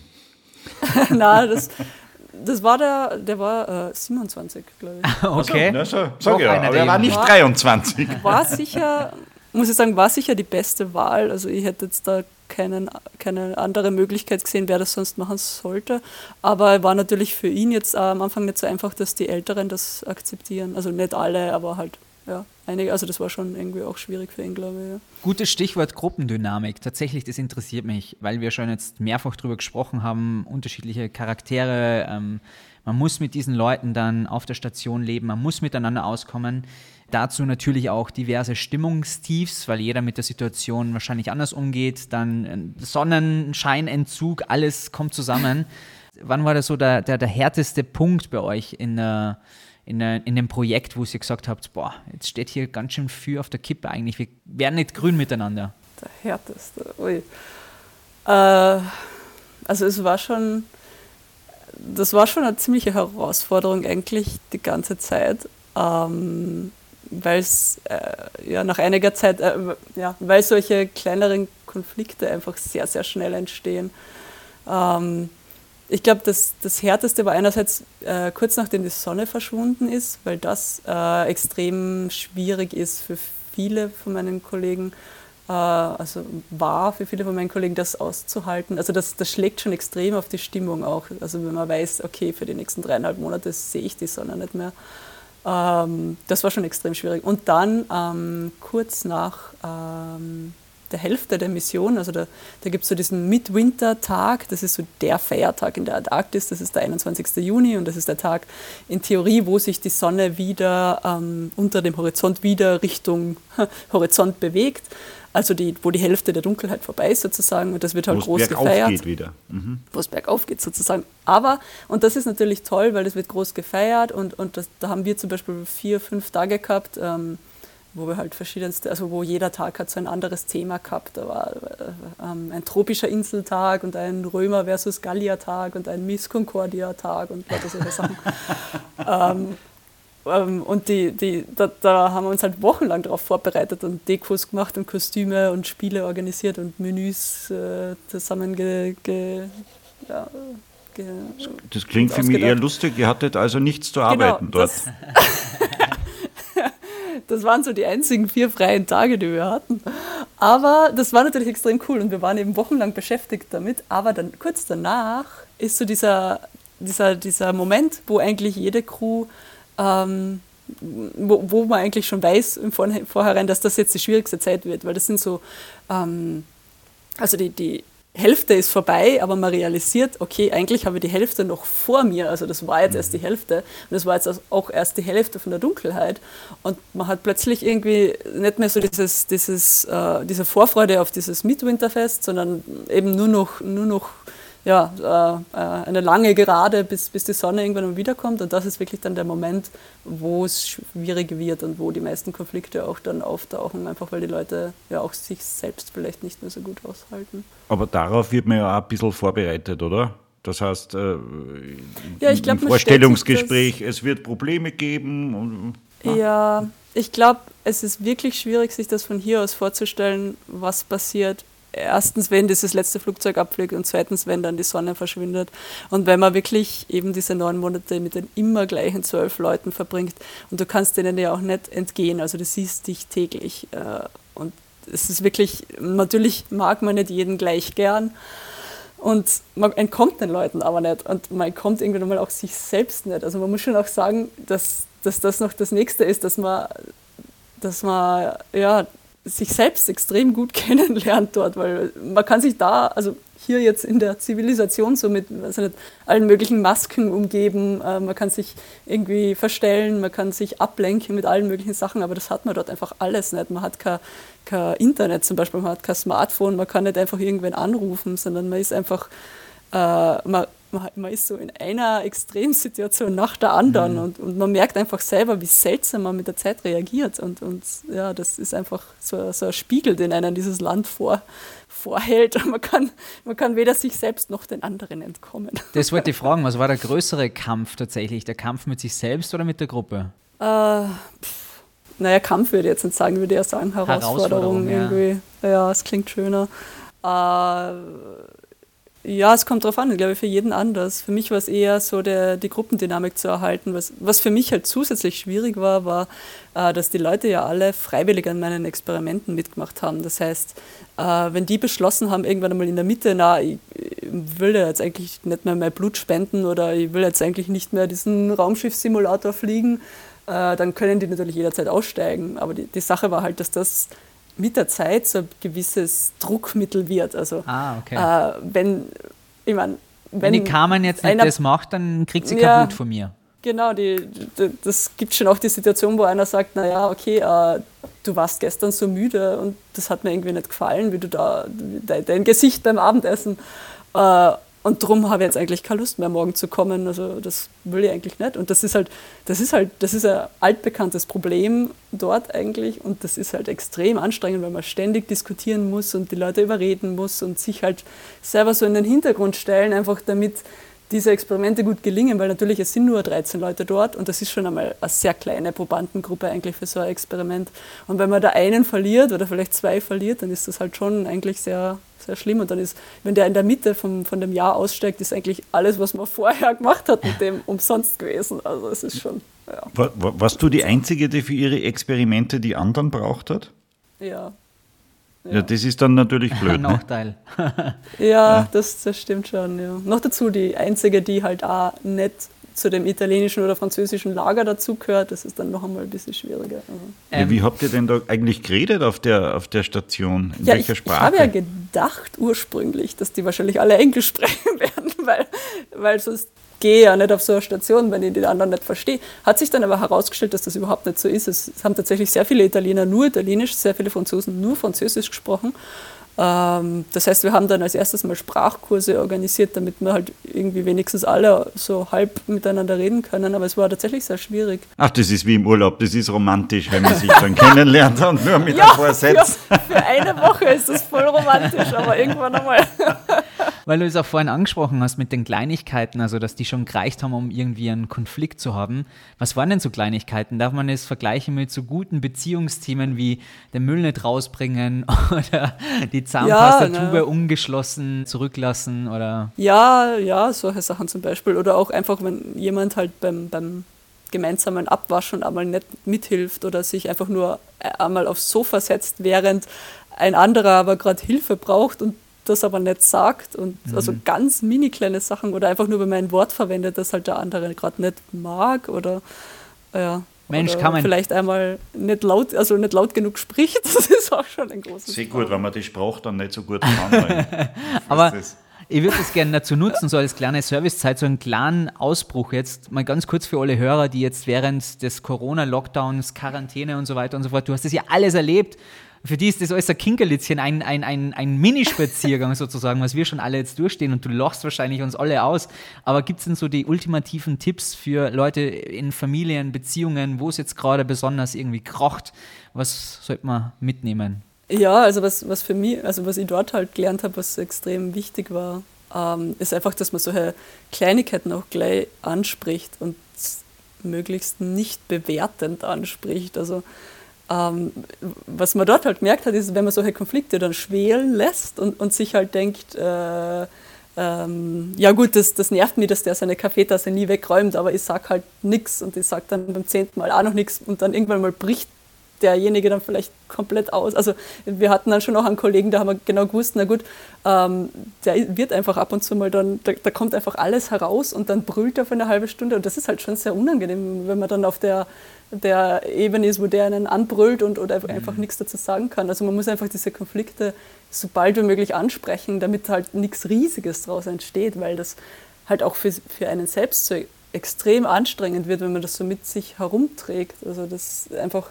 <laughs> nein, das, das war der, der war äh, 27, glaube ich. <laughs> okay. Also, na, so, sag ja, aber er war nicht 23. War sicher, muss ich sagen, war sicher die beste Wahl. Also ich hätte jetzt da keinen, keine andere Möglichkeit gesehen, wer das sonst machen sollte. Aber war natürlich für ihn jetzt am Anfang nicht so einfach, dass die Älteren das akzeptieren. Also nicht alle, aber halt ja, einige. Also das war schon irgendwie auch schwierig für ihn, glaube ich. Ja. Gutes Stichwort Gruppendynamik. Tatsächlich, das interessiert mich, weil wir schon jetzt mehrfach darüber gesprochen haben, unterschiedliche Charaktere. Ähm, man muss mit diesen Leuten dann auf der Station leben, man muss miteinander auskommen. Dazu natürlich auch diverse Stimmungstiefs, weil jeder mit der Situation wahrscheinlich anders umgeht. Dann Sonnenscheinentzug, alles kommt zusammen. <laughs> Wann war das so der, der, der härteste Punkt bei euch in, der, in, in dem Projekt, wo ihr gesagt habt, boah, jetzt steht hier ganz schön viel auf der Kippe eigentlich, wir werden nicht grün miteinander? Der härteste, ui. Äh, also es war schon, das war schon eine ziemliche Herausforderung eigentlich die ganze Zeit. Ähm, weil es äh, ja nach einiger Zeit, äh, ja, weil solche kleineren Konflikte einfach sehr, sehr schnell entstehen. Ähm, ich glaube, das, das Härteste war einerseits äh, kurz nachdem die Sonne verschwunden ist, weil das äh, extrem schwierig ist für viele von meinen Kollegen, also war für viele von meinen Kollegen das auszuhalten. Also das, das schlägt schon extrem auf die Stimmung auch. Also wenn man weiß, okay, für die nächsten dreieinhalb Monate sehe ich die Sonne nicht mehr. Ähm, das war schon extrem schwierig. Und dann ähm, kurz nach ähm, der Hälfte der Mission, also da, da gibt es so diesen Midwinter-Tag, das ist so der Feiertag in der Antarktis, das ist der 21. Juni und das ist der Tag in Theorie, wo sich die Sonne wieder ähm, unter dem Horizont wieder Richtung <laughs> Horizont bewegt also die, wo die Hälfte der Dunkelheit vorbei ist sozusagen und das wird halt Wo's groß bergauf gefeiert. Geht wieder. Mhm. Wo es bergauf geht sozusagen. Aber, und das ist natürlich toll, weil das wird groß gefeiert und, und das, da haben wir zum Beispiel vier, fünf Tage gehabt, ähm, wo wir halt verschiedenste, also wo jeder Tag hat so ein anderes Thema gehabt. Da war äh, ähm, ein tropischer Inseltag und ein Römer versus Gallier-Tag und ein Miss Concordia-Tag und lauter solche Sachen. <laughs> ähm, und die, die, da, da, haben wir uns halt wochenlang darauf vorbereitet und Dekos gemacht und Kostüme und Spiele organisiert und Menüs äh, zusammen ge, ge, ja, ge, Das klingt für mich eher lustig. Ihr hattet also nichts zu arbeiten genau, dort. Das, <laughs> das waren so die einzigen vier freien Tage, die wir hatten. Aber das war natürlich extrem cool und wir waren eben wochenlang beschäftigt damit. Aber dann kurz danach ist so dieser, dieser, dieser Moment, wo eigentlich jede Crew ähm, wo, wo, man eigentlich schon weiß im Vorhinein, dass das jetzt die schwierigste Zeit wird, weil das sind so, ähm, also die, die Hälfte ist vorbei, aber man realisiert, okay, eigentlich habe ich die Hälfte noch vor mir, also das war jetzt erst die Hälfte. Und das war jetzt auch erst die Hälfte von der Dunkelheit. Und man hat plötzlich irgendwie nicht mehr so dieses, dieses, äh, diese Vorfreude auf dieses Midwinterfest, sondern eben nur noch, nur noch ja, äh, äh, eine lange Gerade, bis, bis die Sonne irgendwann mal wiederkommt. Und das ist wirklich dann der Moment, wo es schwierig wird und wo die meisten Konflikte auch dann auftauchen, einfach weil die Leute ja auch sich selbst vielleicht nicht mehr so gut aushalten. Aber darauf wird man ja auch ein bisschen vorbereitet, oder? Das heißt, äh, ja, ich glaub, im Vorstellungsgespräch, es wird Probleme geben. Und, ja. ja, ich glaube, es ist wirklich schwierig, sich das von hier aus vorzustellen, was passiert, erstens, wenn dieses letzte Flugzeug abfliegt und zweitens, wenn dann die Sonne verschwindet. Und wenn man wirklich eben diese neun Monate mit den immer gleichen zwölf Leuten verbringt und du kannst denen ja auch nicht entgehen, also du siehst dich täglich. Äh, und es ist wirklich, natürlich mag man nicht jeden gleich gern. Und man entkommt den Leuten aber nicht. Und man entkommt irgendwann mal auch sich selbst nicht. Also man muss schon auch sagen, dass, dass das noch das Nächste ist, dass man, dass man ja, sich selbst extrem gut <laughs> kennenlernt dort, weil man kann sich da, also hier jetzt in der Zivilisation so mit also allen möglichen Masken umgeben, äh, man kann sich irgendwie verstellen, man kann sich ablenken mit allen möglichen Sachen, aber das hat man dort einfach alles nicht. Man hat kein, kein Internet zum Beispiel, man hat kein Smartphone, man kann nicht einfach irgendwen anrufen, sondern man ist einfach, äh, man, man, man, ist so in einer Extremsituation nach der anderen mhm. und, und man merkt einfach selber, wie seltsam man mit der Zeit reagiert. Und, und ja, das ist einfach so, so ein Spiegel, den einem dieses Land vor, vorhält. Und <laughs> man kann, man kann weder sich selbst noch den anderen entkommen. Das wollte ich <laughs> fragen, was war der größere Kampf tatsächlich? Der Kampf mit sich selbst oder mit der Gruppe? Äh, naja, Kampf würde ich jetzt nicht sagen, würde ich ja sagen, Herausforderung, Herausforderung irgendwie. Ja, es klingt schöner. Äh, ja, es kommt drauf an, ich glaube für jeden anders. Für mich war es eher so, der, die Gruppendynamik zu erhalten. Was, was für mich halt zusätzlich schwierig war, war, äh, dass die Leute ja alle freiwillig an meinen Experimenten mitgemacht haben. Das heißt, äh, wenn die beschlossen haben, irgendwann einmal in der Mitte, na, ich, ich will jetzt eigentlich nicht mehr mein Blut spenden oder ich will jetzt eigentlich nicht mehr diesen Raumschiff-Simulator fliegen, äh, dann können die natürlich jederzeit aussteigen. Aber die, die Sache war halt, dass das mit der Zeit so ein gewisses Druckmittel wird. Also ah, okay. äh, wenn, ich meine, wenn, wenn die Carmen jetzt nicht einer, das macht, dann kriegt sie ja, Blut von mir. Genau, die, die, das gibt schon auch die Situation, wo einer sagt, naja, okay, äh, du warst gestern so müde und das hat mir irgendwie nicht gefallen, wie du da, dein, dein Gesicht beim Abendessen. Äh, und darum habe ich jetzt eigentlich keine Lust mehr, morgen zu kommen. Also das will ich eigentlich nicht. Und das ist halt, das ist halt, das ist ein altbekanntes Problem dort eigentlich. Und das ist halt extrem anstrengend, weil man ständig diskutieren muss und die Leute überreden muss und sich halt selber so in den Hintergrund stellen, einfach damit diese Experimente gut gelingen, weil natürlich es sind nur 13 Leute dort und das ist schon einmal eine sehr kleine Probandengruppe eigentlich für so ein Experiment. Und wenn man da einen verliert oder vielleicht zwei verliert, dann ist das halt schon eigentlich sehr, sehr schlimm. Und dann ist, wenn der in der Mitte vom, von dem Jahr aussteigt, ist eigentlich alles, was man vorher gemacht hat, mit dem <laughs> umsonst gewesen. Also es ist schon. Ja. War, warst du die Einzige, die für ihre Experimente die anderen braucht hat? Ja. Ja, das ist dann natürlich <laughs> blöd. Ein Ne? Nachteil. <laughs> Ja, Das, das stimmt schon, ja. Noch dazu die einzige, die halt auch nicht zu dem italienischen oder französischen Lager dazugehört, das ist dann noch einmal ein bisschen schwieriger. Ja, wie habt ihr denn da eigentlich geredet auf der, auf der Station? In Ja, welcher ich, ich Sprache? habe ja gedacht ursprünglich, dass die wahrscheinlich alle Englisch <laughs> sprechen werden, weil, weil sonst gehe ja nicht auf so eine Station, wenn ich die anderen nicht verstehe. Hat sich dann aber herausgestellt, dass das überhaupt nicht so ist. Es haben tatsächlich sehr viele Italiener nur Italienisch, sehr viele Franzosen nur Französisch gesprochen. Ähm, das heißt, wir haben dann als erstes mal Sprachkurse organisiert, damit wir halt irgendwie wenigstens alle so halb miteinander reden können. Aber es war tatsächlich sehr schwierig. Ach, das ist wie im Urlaub, das ist romantisch, wenn man sich dann kennenlernt und nur mit <laughs> ein paar Sätzen. ja, für eine Woche ist das voll romantisch, aber irgendwann einmal. <laughs> Weil du es auch vorhin angesprochen hast mit den Kleinigkeiten, also dass die schon gereicht haben, um irgendwie einen Konflikt zu haben. Was waren denn so Kleinigkeiten? Darf man es vergleichen mit so guten Beziehungsthemen wie den Müll nicht rausbringen <laughs> oder die Zahnpastatube ne. ungeschlossen zurücklassen oder Ja, ja, solche Sachen zum Beispiel. Oder auch einfach, wenn jemand halt beim, beim gemeinsamen Abwaschen einmal nicht mithilft oder sich einfach nur einmal aufs Sofa setzt, während ein anderer aber gerade Hilfe braucht und das aber nicht sagt. Und also ganz mini kleine Sachen oder einfach nur, wenn man ein Wort verwendet, das halt der andere gerade nicht mag oder ja. Mensch, oder kann man- vielleicht einmal nicht laut, also nicht laut genug spricht, <laughs> das ist auch schon ein großes Sehr gut, wenn man die Sprache dann nicht so gut kann. <laughs> <laughs> Aber ich würde das gerne dazu nutzen, so als kleine Servicezeit, so einen kleinen Ausbruch jetzt, mal ganz kurz für alle Hörer, die jetzt während des Corona-Lockdowns, Quarantäne und so weiter und so fort, du hast das ja alles erlebt. Für die ist das alles ein Kinkerlitzchen, ein, ein, ein, ein Minispaziergang <laughs> sozusagen, was wir schon alle jetzt durchstehen und du lochst wahrscheinlich uns alle aus. Aber gibt es denn so die ultimativen Tipps für Leute in Familien, Beziehungen, wo es jetzt gerade besonders irgendwie krocht? Was sollte man mitnehmen? Ja, also was, was für mich, also was ich dort halt gelernt habe, was extrem wichtig war, ähm, ist einfach, dass man solche Kleinigkeiten auch gleich anspricht und möglichst nicht bewertend anspricht. Also ähm, was man dort halt gemerkt hat, ist, wenn man solche Konflikte dann schwelen lässt und, und sich halt denkt, äh, ähm, ja gut, das, das nervt mich, dass der seine Kaffeetasse nie wegräumt, aber ich sag halt nichts und ich sag dann beim zehnten Mal auch noch nichts und dann irgendwann mal bricht derjenige dann vielleicht komplett aus. Also wir hatten dann schon auch einen Kollegen, da haben wir genau gewusst, na gut, ähm, der wird einfach ab und zu mal dann, da, da kommt einfach alles heraus und dann brüllt er für eine halbe Stunde und das ist halt schon sehr unangenehm, wenn man dann auf der, der Ebene ist, wo der einen anbrüllt und oder einfach nichts dazu sagen kann. Also man muss einfach diese Konflikte so bald wie möglich ansprechen, damit halt nichts Riesiges daraus entsteht, weil das halt auch für, für einen selbst so extrem anstrengend wird, wenn man das so mit sich herumträgt. Also das einfach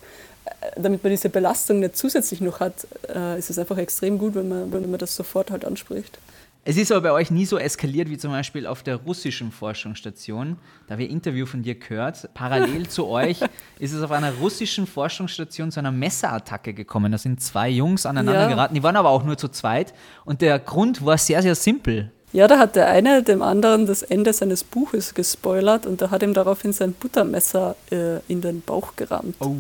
damit man diese Belastung nicht zusätzlich noch hat, äh, ist es einfach extrem gut, wenn man, wenn man das sofort halt anspricht. Es ist aber bei euch nie so eskaliert wie zum Beispiel auf der russischen Forschungsstation. Da ein Interview von dir gehört. Parallel <laughs> zu euch ist es auf einer russischen Forschungsstation zu einer Messerattacke gekommen. Da sind zwei Jungs aneinander Ja. geraten. Die waren aber auch nur zu zweit. Und der Grund war sehr, sehr simpel. Ja, da hat der eine dem anderen das Ende seines Buches gespoilert und da hat ihm daraufhin sein Buttermesser äh, in den Bauch gerammt. Oh.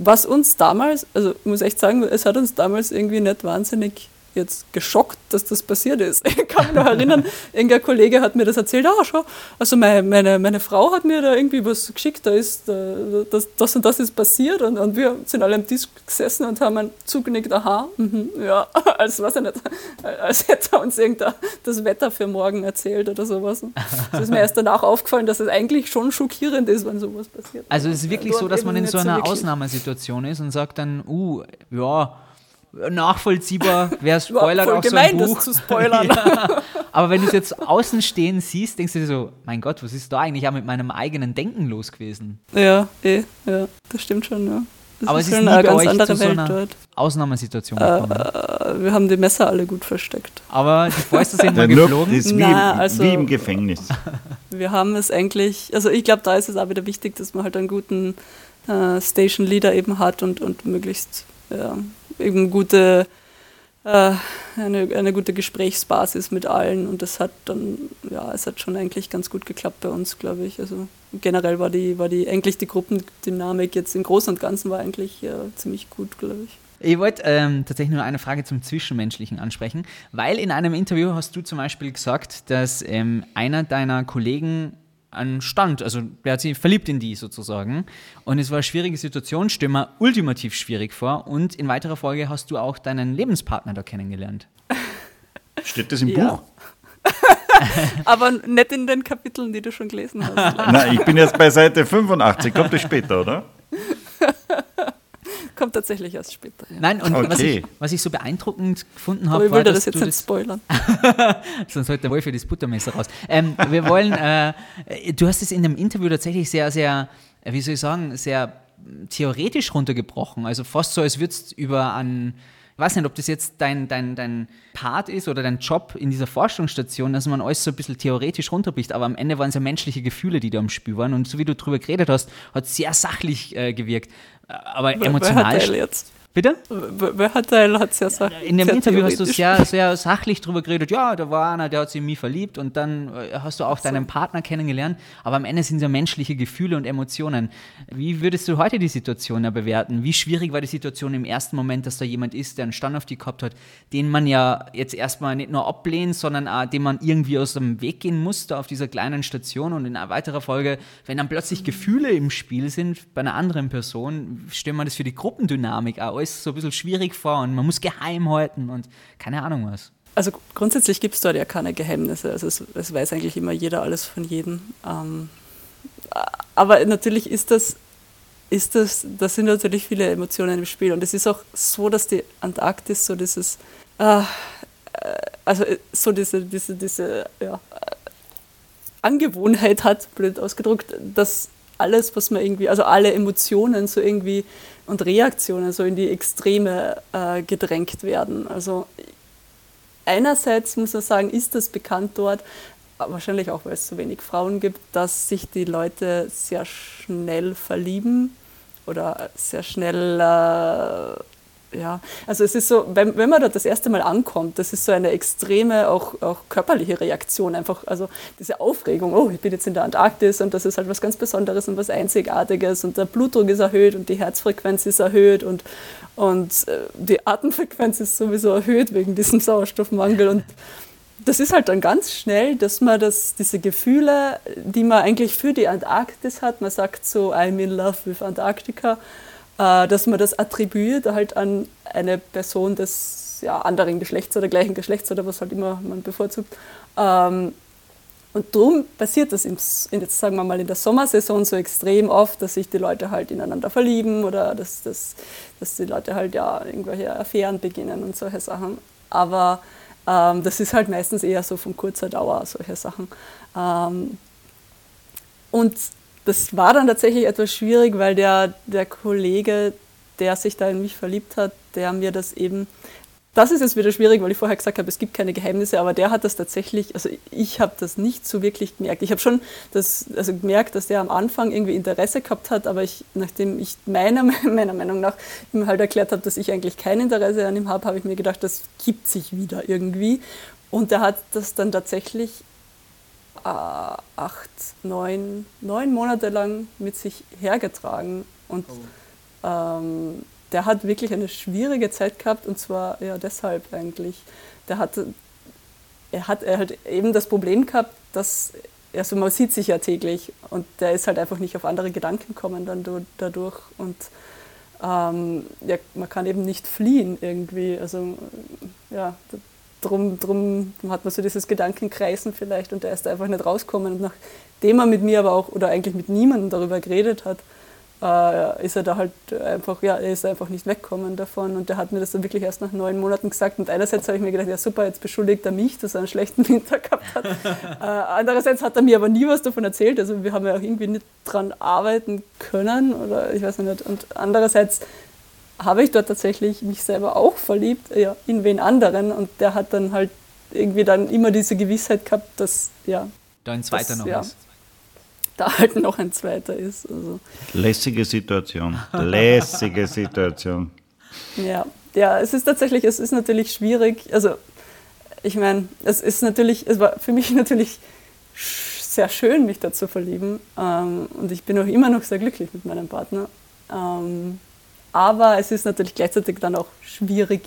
Was uns damals, also ich muss echt sagen, es hat uns damals irgendwie nicht wahnsinnig jetzt geschockt, dass das passiert ist. <laughs> Ich kann mich noch erinnern, irgendein Kollege hat mir das erzählt, ah, schau, also meine, meine, meine Frau hat mir da irgendwie was geschickt, da ist, äh, das, das und das ist passiert und, und wir sind alle am Tisch gesessen und haben zugenickt, aha, mhm, ja, <laughs> als, weiß ich nicht, <laughs> als hätte er uns irgendein das Wetter für morgen erzählt oder sowas. Das ist mir erst danach aufgefallen, dass es eigentlich schon schockierend ist, wenn sowas passiert. Also es ist wirklich so, dass man in so einer wirklich. Ausnahmesituation ist und sagt dann, uh, ja, nachvollziehbar, wer <laughs> spoilert auch so gemein, ein das Buch. zu spoilern. <laughs> ja. Aber wenn du es jetzt außen stehen siehst, denkst du dir so, mein Gott, was ist da eigentlich auch mit meinem eigenen Denken los gewesen? Ja, eh, ja, das stimmt schon, ja. Das Aber es ist nie eine bei ganz euch andere zu so Welt einer dort. Ausnahmesituation gekommen. Äh, wir haben die Messer alle gut versteckt. Aber die Fäuste sind mal geflogen. ist wie, Na, im, also- wie im Gefängnis. <laughs> Wir haben es eigentlich, also ich glaube, da ist es auch wieder wichtig, dass man halt einen guten äh, Station Leader eben hat und, und möglichst ja, eben gute, äh, eine, eine gute Gesprächsbasis mit allen und das hat dann, ja, es hat schon eigentlich ganz gut geklappt bei uns, glaube ich. Also generell war die, war die, eigentlich die Gruppendynamik jetzt im Großen und Ganzen war eigentlich äh, ziemlich gut, glaube ich. Ich wollte ähm, tatsächlich nur eine Frage zum Zwischenmenschlichen ansprechen, weil in einem Interview hast du zum Beispiel gesagt, dass ähm, einer deiner Kollegen einen Stand, also der hat sich verliebt in die sozusagen. Und es war eine schwierige Situation, stell mir ultimativ schwierig vor. Und in weiterer Folge hast du auch deinen Lebenspartner da kennengelernt. <laughs> Steht das im Ja. Buch? <laughs> Aber nicht in den Kapiteln, die du schon gelesen hast. <laughs> Nein, ich bin jetzt bei Seite 85. Kommt das später, oder? Kommt tatsächlich erst später. Ja. Nein, und was, Okay. ich, was ich so beeindruckend gefunden Aber habe, ich will dir dass das jetzt nicht spoilern. <laughs> Sonst holt der Wolf für das Buttermesser raus. Ähm, wir wollen, äh, du hast es in dem Interview tatsächlich sehr, sehr, äh, wie soll ich sagen, sehr theoretisch runtergebrochen. Also fast so, als würdest du über einen, ich weiß nicht, ob das jetzt dein, dein, dein Part ist oder dein Job in dieser Forschungsstation, dass man alles so ein bisschen theoretisch runterbricht, aber am Ende waren es ja menschliche Gefühle, die da im Spiel waren. Und so wie du drüber geredet hast, hat es sehr sachlich äh, gewirkt. Äh, Aber Wer- Wer emotional. hat jetzt? Bitte? Wer wer hat Teil hat sehr sa- In dem Interview hast du sehr, sehr sachlich drüber geredet, ja, da war einer, der hat sich in mich verliebt und dann äh, hast du auch deinen Partner kennengelernt, aber am Ende sind es ja menschliche Gefühle und Emotionen. Wie würdest du heute die Situation ja bewerten? Wie schwierig war die Situation im ersten Moment, dass da jemand ist, der einen Stand auf die gehabt hat, den man ja jetzt erstmal nicht nur ablehnt, sondern auch, den man irgendwie aus dem Weg gehen muss, da auf dieser kleinen Station und in einer weiterer Folge, wenn dann plötzlich Gefühle im Spiel sind bei einer anderen Person, stellen wir das für die Gruppendynamik auch alles so ein bisschen schwierig vor und man muss geheim halten und keine Ahnung was. Also grundsätzlich gibt es dort ja keine Geheimnisse. Also es, es weiß eigentlich immer jeder alles von jedem. Ähm, aber natürlich ist das, ist das, das sind natürlich viele Emotionen im Spiel. Und es ist auch so, dass die Antarktis so dieses, äh, äh, also äh, so diese, diese, diese ja, Angewohnheit hat, blöd ausgedrückt, dass alles, was man irgendwie, also alle Emotionen so irgendwie und Reaktionen so in die Extreme äh, gedrängt werden. Also einerseits muss man sagen, ist das bekannt dort, wahrscheinlich auch, weil es so wenig Frauen gibt, dass sich die Leute sehr schnell verlieben oder sehr schnell, äh, ja, also es ist so, wenn, wenn man dort das erste Mal ankommt, das ist so eine extreme, auch, auch körperliche Reaktion, einfach, also diese Aufregung, oh, ich bin jetzt in der Antarktis und das ist halt was ganz Besonderes und was Einzigartiges und der Blutdruck ist erhöht und die Herzfrequenz ist erhöht und, und äh, die Atemfrequenz ist sowieso erhöht wegen diesem Sauerstoffmangel und das ist halt dann ganz schnell, dass man das, diese Gefühle, die man eigentlich für die Antarktis hat, man sagt so, I'm in love with Antarctica, äh, dass man das attribuiert halt an eine Person des ja, anderen Geschlechts oder gleichen Geschlechts oder was halt immer man bevorzugt. Ähm, und darum passiert das jetzt sagen wir mal in der Sommersaison so extrem oft, dass sich die Leute halt ineinander verlieben oder dass, dass, dass die Leute halt ja irgendwelche Affären beginnen und solche Sachen. Aber ähm, das ist halt meistens eher so von kurzer Dauer, solche Sachen. Ähm, und das war dann tatsächlich etwas schwierig, weil der, der Kollege, der sich da in mich verliebt hat, der mir das eben, das ist jetzt wieder schwierig, weil ich vorher gesagt habe, es gibt keine Geheimnisse, aber der hat das tatsächlich, also ich habe das nicht so wirklich gemerkt. Ich habe schon das, also gemerkt, dass der am Anfang irgendwie Interesse gehabt hat, aber ich, nachdem ich meiner, <laughs> meiner Meinung nach ihm halt erklärt habe, dass ich eigentlich kein Interesse an ihm habe, habe ich mir gedacht, das gibt sich wieder irgendwie. Und der hat das dann tatsächlich acht, neun, neun Monate lang mit sich hergetragen. Und ähm, der hat wirklich eine schwierige Zeit gehabt und zwar ja deshalb eigentlich. Der hatte, er hat er hat eben das Problem gehabt, dass also man sieht sich ja täglich und der ist halt einfach nicht auf andere Gedanken gekommen dann du- dadurch und ähm, ja, man kann eben nicht fliehen irgendwie. Also ja, drum, drum hat man so dieses Gedankenkreisen vielleicht und der ist einfach nicht rausgekommen. Und nachdem er mit mir aber auch oder eigentlich mit niemandem darüber geredet hat, äh, ist er da halt einfach, ja, er ist einfach nicht weggekommen davon und der hat mir das dann wirklich erst nach neun Monaten gesagt und einerseits habe ich mir gedacht, ja super, jetzt beschuldigt er mich, dass er einen schlechten <laughs> Winter gehabt hat. äh, andererseits hat er mir aber nie was davon erzählt, also wir haben ja auch irgendwie nicht dran arbeiten können oder ich weiß nicht und andererseits habe ich dort tatsächlich mich selber auch verliebt, ja, in wen anderen und der hat dann halt irgendwie dann immer diese Gewissheit gehabt, dass ja, Da ein zweiter Das- noch ja. ist. da halt noch ein zweiter ist. Also. Lässige Situation. Lässige Situation. Ja, ja, es ist tatsächlich, es ist natürlich schwierig. Also, ich meine, es ist natürlich, es war für mich <laughs> natürlich sehr schön, mich da zu verlieben. Ähm, und ich bin auch immer noch sehr glücklich mit meinem Partner. Ähm, aber es ist natürlich gleichzeitig dann auch schwierig,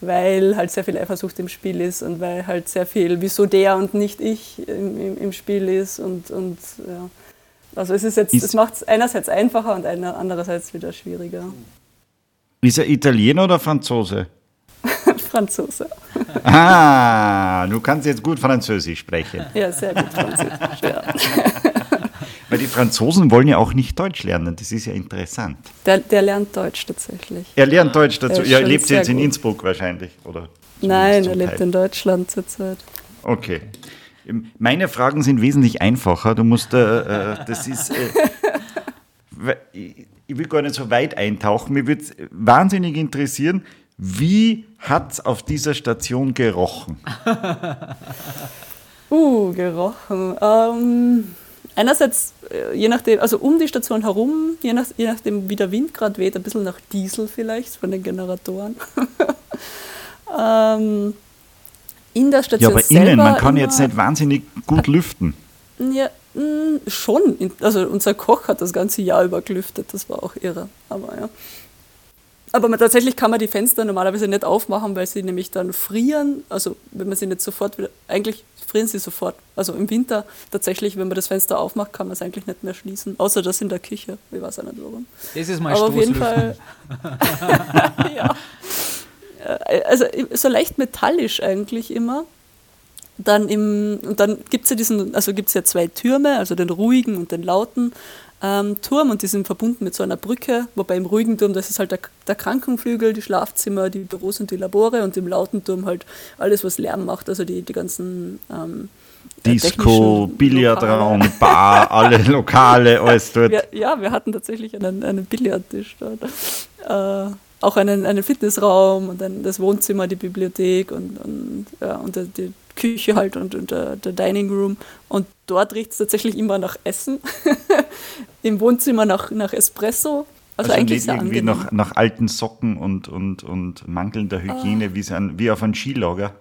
weil halt sehr viel Eifersucht im Spiel ist und weil halt sehr viel, wieso der und nicht ich im, im, im Spiel ist und, und ja. Also es ist jetzt, es macht es einerseits einfacher und andererseits wieder schwieriger. Ist er Italiener oder Franzose? <laughs> Franzose. Ah, du kannst jetzt gut Französisch sprechen. Ja, sehr gut Französisch, ja. <laughs> Weil die Franzosen wollen ja auch nicht Deutsch lernen, das ist ja interessant. Der, der lernt Deutsch tatsächlich. Er lernt Deutsch dazu. Er Ja, er lebt jetzt in gut. Innsbruck wahrscheinlich, oder? Nein, er lebt Teil. in Deutschland zurzeit. Okay. Meine Fragen sind wesentlich einfacher. Du musst, äh, äh, das ist, äh, <laughs> ich will gar nicht so weit eintauchen. Mir würde wahnsinnig interessieren, wie hat es auf dieser Station gerochen? <laughs> Uh, gerochen. Ähm, einerseits, äh, je nachdem, also um die Station herum, je, nach, je nachdem, wie der Wind gerade weht, ein bisschen nach Diesel vielleicht von den Generatoren. <laughs> ähm, in der Ja, Station aber selber innen, man kann jetzt nicht wahnsinnig gut lüften. Ja, mh, schon. In- Also unser Koch hat das ganze Jahr über gelüftet, das war auch irre. Aber ja. Aber man, tatsächlich kann man die Fenster normalerweise nicht aufmachen, weil sie nämlich dann frieren. Also wenn man sie nicht sofort wieder, eigentlich frieren sie sofort. Also im Winter tatsächlich, wenn man das Fenster aufmacht, kann man es eigentlich nicht mehr schließen. Außer das in der Küche. Ich weiß auch nicht warum. Das ist mal Aber auf jeden. Fall. <laughs> ja. Äh, Also so leicht metallisch eigentlich immer. Dann im, und dann gibt es ja diesen, also gibt es ja zwei Türme, also den ruhigen und den lauten ähm, Turm und die sind verbunden mit so einer Brücke, wobei im ruhigen Turm, das ist halt der, der Krankenflügel, die Schlafzimmer, die Büros und die Labore und im lauten Turm halt alles, was Lärm macht, also die, die ganzen ähm, äh, Disco, Billardraum, Lokale. Bar, <laughs> alle Lokale, alles dort. Wir, ja, wir hatten tatsächlich einen, einen Billardtisch dort. Äh, auch einen, einen Fitnessraum und dann das Wohnzimmer, die Bibliothek und, und, ja, und die Küche halt und, und der, der Dining Room. Und dort riecht es tatsächlich immer nach Essen. <laughs> Im Wohnzimmer nach, nach Espresso. Also, Also eigentlich sehr irgendwie nach, nach alten Socken und, und, und mangelnder Hygiene, wie, so ein, wie auf einem Skilager.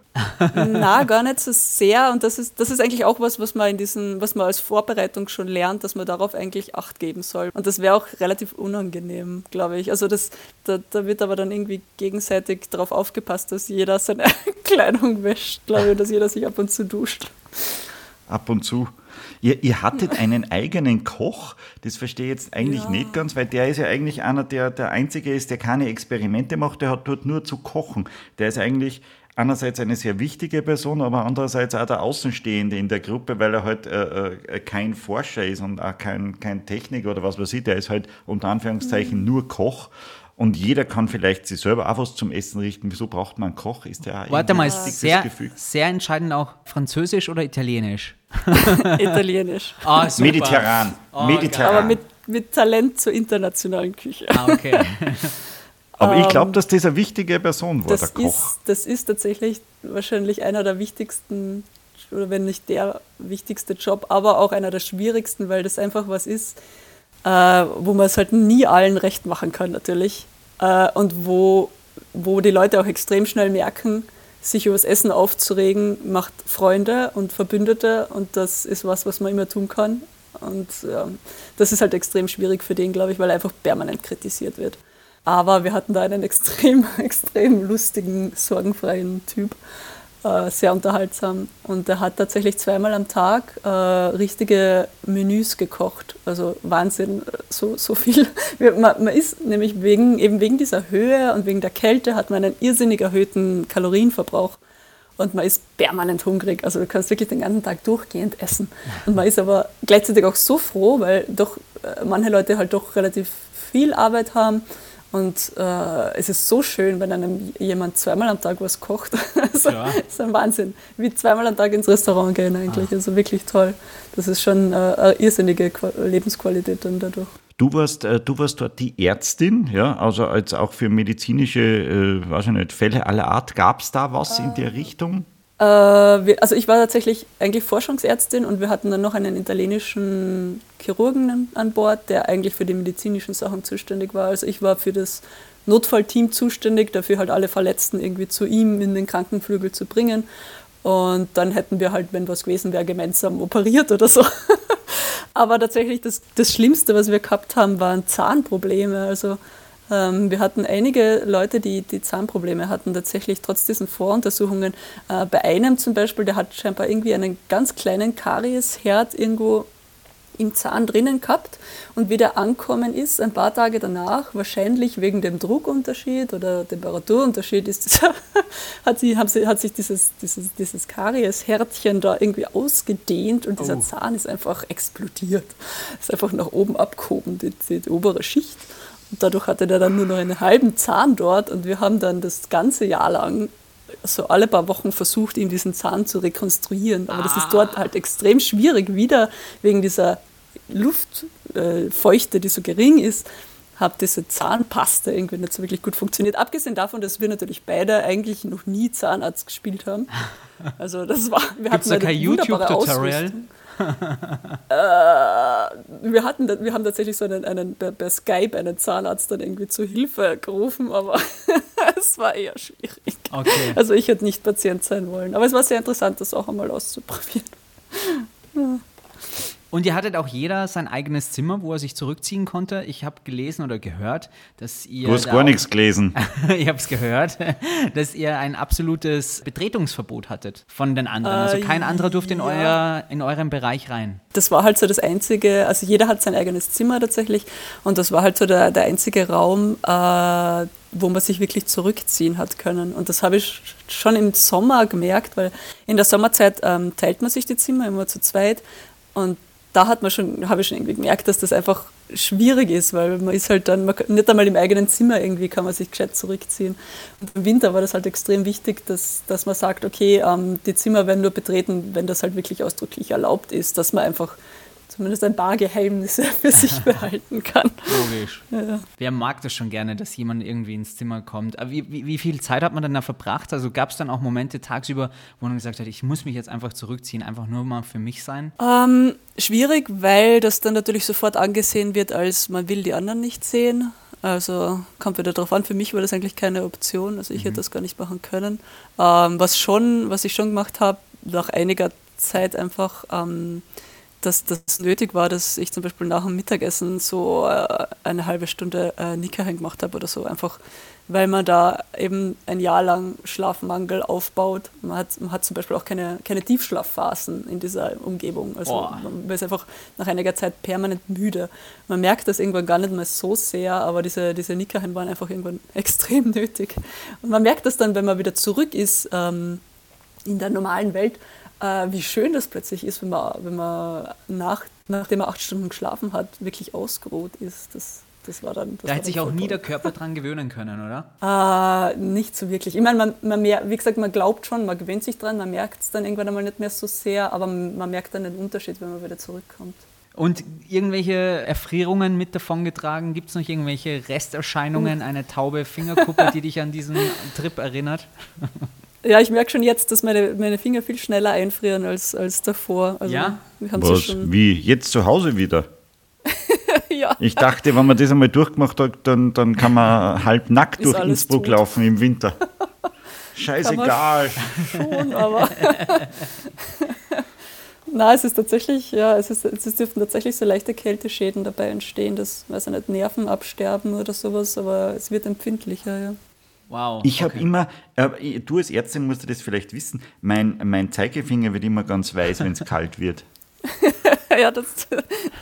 Na, gar nicht so sehr. Und das ist, das ist eigentlich auch was, was man in diesen, was man als Vorbereitung schon lernt, dass man darauf eigentlich Acht geben soll. Und das wäre auch relativ unangenehm, glaube ich. Also das, da, da wird aber dann irgendwie gegenseitig darauf aufgepasst, dass jeder seine <laughs> Kleidung wäscht, glaube ich, dass jeder sich ab und zu duscht. Ab und zu. Ihr, ihr hattet einen eigenen Koch, das verstehe ich jetzt eigentlich Ja. nicht ganz, weil der ist ja eigentlich einer, der der Einzige ist, der keine Experimente macht, der hat dort nur zu kochen. Der ist eigentlich einerseits eine sehr wichtige Person, aber andererseits auch der Außenstehende in der Gruppe, weil er halt äh, äh, kein Forscher ist und auch kein, kein Techniker oder was weiß ich, der ist halt unter Anführungszeichen nur Koch. Und jeder kann vielleicht sich selber auch was zum Essen richten. Wieso braucht man einen Koch? Ist der auch Warte mal, ein wichtiges sehr, Gefühl? sehr entscheidend auch Französisch oder Italienisch? <laughs> Italienisch. <laughs> Ah, super. Mediterran. Oh, Mediterran. Aber mit, mit Talent zur internationalen Küche. Ah, okay. <laughs> Aber ich Ähm, glaube, dass das eine wichtige Person war, der Das Koch. ist, das ist tatsächlich wahrscheinlich einer der wichtigsten, oder wenn nicht der wichtigste Job, aber auch einer der schwierigsten, weil das einfach was ist, äh, wo man es halt nie allen recht machen kann natürlich. Äh, und wo, wo die Leute auch extrem schnell merken, sich über das Essen aufzuregen, macht Freunde und Verbündete und das ist was, was man immer tun kann. Und ja, das ist halt extrem schwierig für den, glaube ich, weil er einfach permanent kritisiert wird. Aber wir hatten da einen extrem, <laughs> extrem lustigen, sorgenfreien Typ, äh, sehr unterhaltsam. Und der hat tatsächlich zweimal am Tag äh, richtige Menüs gekocht. Also Wahnsinn, so, so viel. <laughs> Man, man ist nämlich wegen, eben wegen dieser Höhe und wegen der Kälte hat man einen irrsinnig erhöhten Kalorienverbrauch. Und man ist permanent hungrig. Also du kannst wirklich den ganzen Tag durchgehend essen. Und man ist aber gleichzeitig auch so froh, weil doch äh, manche Leute halt doch relativ viel Arbeit haben. Und äh, es ist so schön, wenn einem jemand zweimal am Tag was kocht. <laughs> also, Ja. Das ist ein Wahnsinn. Wie zweimal am Tag ins Restaurant gehen eigentlich. Also wirklich toll. Das ist schon äh, eine irrsinnige Qua Lebensqualität dann dadurch. Du warst, äh, du warst dort die Ärztin, ja, also als auch für medizinische, äh, weiß ich nicht, Fälle aller Art. Gab es da was in der Richtung? Äh, wir, also ich war tatsächlich eigentlich Forschungsärztin und wir hatten dann noch einen italienischen Chirurgen an- Bord, der eigentlich für die medizinischen Sachen zuständig war. Also ich war für das Notfallteam zuständig, dafür halt alle Verletzten irgendwie zu ihm in den Krankenflügel zu bringen. Und dann hätten wir halt, wenn was gewesen wäre, gemeinsam operiert oder so. <laughs> Aber tatsächlich das, das Schlimmste, was wir gehabt haben, waren Zahnprobleme. Also Ähm, wir hatten einige Leute, die, die Zahnprobleme hatten, tatsächlich trotz diesen Voruntersuchungen. Äh, bei einem zum Beispiel, der hat scheinbar irgendwie einen ganz kleinen Kariesherd irgendwo im Zahn drinnen gehabt und wie der ankommen ist, ein paar Tage danach, wahrscheinlich wegen dem Druckunterschied oder Temperaturunterschied, ist das, <laughs> hat, sie, sie, hat sich dieses, dieses, dieses Karieshärtchen da irgendwie ausgedehnt und dieser Oh. Zahn ist einfach explodiert. Ist einfach nach oben abgehoben, die, die, die obere Schicht. Und dadurch hatte der dann nur noch einen halben Zahn dort und wir haben dann das ganze Jahr lang so alle paar Wochen versucht, ihm diesen Zahn zu rekonstruieren. Aber das ist dort halt extrem schwierig, wieder wegen dieser Luftfeuchte, äh, die so gering ist, hat diese Zahnpasta irgendwie nicht so wirklich gut funktioniert. Abgesehen davon, dass wir natürlich beide eigentlich noch nie Zahnarzt gespielt haben. <laughs> Also das war, wir Gibt's da hatten eine kein YouTube-Tutorial? Äh, wir, hatten, wir haben tatsächlich so einen, einen per, per Skype einen Zahnarzt dann irgendwie zu Hilfe gerufen, aber <laughs> es war eher schwierig. Okay. Also ich hätte nicht Patient sein wollen. Aber es war sehr interessant, das auch einmal auszuprobieren. Und ihr hattet auch jeder sein eigenes Zimmer, wo er sich zurückziehen konnte. Ich habe gelesen oder gehört, dass ihr. Du hast gar nichts gelesen. <laughs> ich habe es gehört, <laughs> dass ihr ein absolutes Betretungsverbot hattet von den anderen. Also kein anderer durfte in, ja. euer, in euren Bereich rein. Das war halt so das einzige, also jeder hat sein eigenes Zimmer tatsächlich und das war halt so der, der einzige Raum, äh, wo man sich wirklich zurückziehen hat können. Und das habe ich schon im Sommer gemerkt, weil in der Sommerzeit ähm, teilt man sich die Zimmer immer zu zweit und da hat man schon, habe ich schon irgendwie gemerkt, dass das einfach schwierig ist, weil man ist halt dann, man, nicht einmal im eigenen Zimmer irgendwie kann man sich gescheit zurückziehen. Und im Winter war das halt extrem wichtig, dass, dass man sagt, okay, ähm, die Zimmer werden nur betreten, wenn das halt wirklich ausdrücklich erlaubt ist, dass man einfach zumindest ein paar Geheimnisse für sich <laughs> behalten kann. Logisch. Wer mag das schon gerne, dass jemand irgendwie ins Zimmer kommt? Aber wie, wie, wie viel Zeit hat man dann da verbracht? Also gab es dann auch Momente tagsüber, wo man gesagt hat, ich muss mich jetzt einfach zurückziehen, einfach nur mal für mich sein? Ähm, schwierig, weil das dann natürlich sofort angesehen wird, als man will die anderen nicht sehen. Also kommt wieder darauf an, für mich war das eigentlich keine Option, also ich hätte das gar nicht machen können. Ähm, was, schon, was ich schon gemacht habe, nach einiger Zeit einfach, ähm, dass das nötig war, dass ich zum Beispiel nach dem Mittagessen so äh, eine halbe Stunde äh, Nickerchen gemacht habe oder so, einfach weil man da eben ein Jahr lang Schlafmangel aufbaut. Man hat, man hat zum Beispiel auch keine, keine Tiefschlafphasen in dieser Umgebung. Also Boah. man ist einfach nach einiger Zeit permanent müde. Man merkt das irgendwann gar nicht mehr so sehr, aber diese, diese Nickerchen waren einfach irgendwann <laughs> extrem nötig. Und man merkt das dann, wenn man wieder zurück ist ähm, in der normalen Welt, äh, wie schön das plötzlich ist, wenn man, wenn man nach, nachdem man acht Stunden geschlafen hat, wirklich ausgeruht ist. Das, das war dann. Das Da hätte sich auch nie der Körper <laughs> dran gewöhnen können, oder? Äh, nicht so wirklich. Ich meine, man, man mer- wie gesagt, man glaubt schon, man gewöhnt sich dran, man merkt es dann irgendwann einmal nicht mehr so sehr, aber man merkt dann den Unterschied, wenn man wieder zurückkommt. Und irgendwelche Erfrierungen mit davongetragen? Gibt es noch irgendwelche Resterscheinungen, eine taube Fingerkuppe, die dich an diesen <laughs> Trip erinnert? Ja, ich merke schon jetzt, dass meine, meine Finger viel schneller einfrieren als, als davor. Also, Ja? Wir haben so Was? schon, Wie? Jetzt zu Hause wieder? <laughs> ja. Ich dachte, wenn man das einmal durchgemacht hat, dann, dann kann man halb nackt Ist durch Innsbruck tot. laufen im Winter. <laughs> Scheißegal. schon, aber. <laughs> Na, es ist tatsächlich, ja, es, ist, es dürften tatsächlich so leichte Kälteschäden dabei entstehen, dass, weiß ich nicht, Nerven absterben oder sowas, aber es wird empfindlicher, ja. Wow. Ich habe okay. immer, äh, du als Ärztin musst du das vielleicht wissen, mein, mein Zeigefinger wird immer ganz weiß, wenn es <laughs> kalt wird. <laughs> ja, das,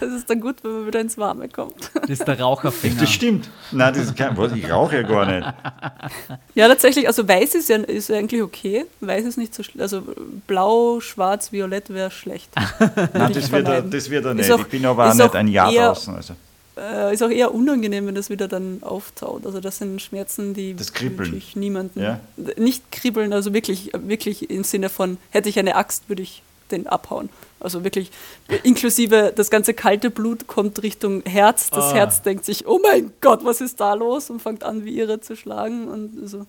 das ist dann gut, wenn man wieder ins Warme kommt. Das ist der Raucherfinger. Das stimmt. Nein, das ist kein, was, ich rauche ja gar nicht. <laughs> Ja, tatsächlich, also weiß ist ja ist eigentlich okay. Weiß ist nicht so schlecht. Also blau, schwarz, violett wäre schlecht. Nein, das wird, er, das wird er nicht. auch- ich bin aber auch nicht auch ein Jahr draußen. Also. Äh, ist auch eher unangenehm, wenn das wieder dann auftaut. Also das sind Schmerzen, die Das Kribbeln. niemanden. Ja. Nicht kribbeln, also wirklich, wirklich im Sinne von, hätte ich eine Axt, würde ich den abhauen. Also wirklich inklusive das ganze kalte Blut kommt Richtung Herz. Das Ah. Herz denkt sich, oh mein Gott, was ist da los? Und fängt an, wie irre zu schlagen. Und so,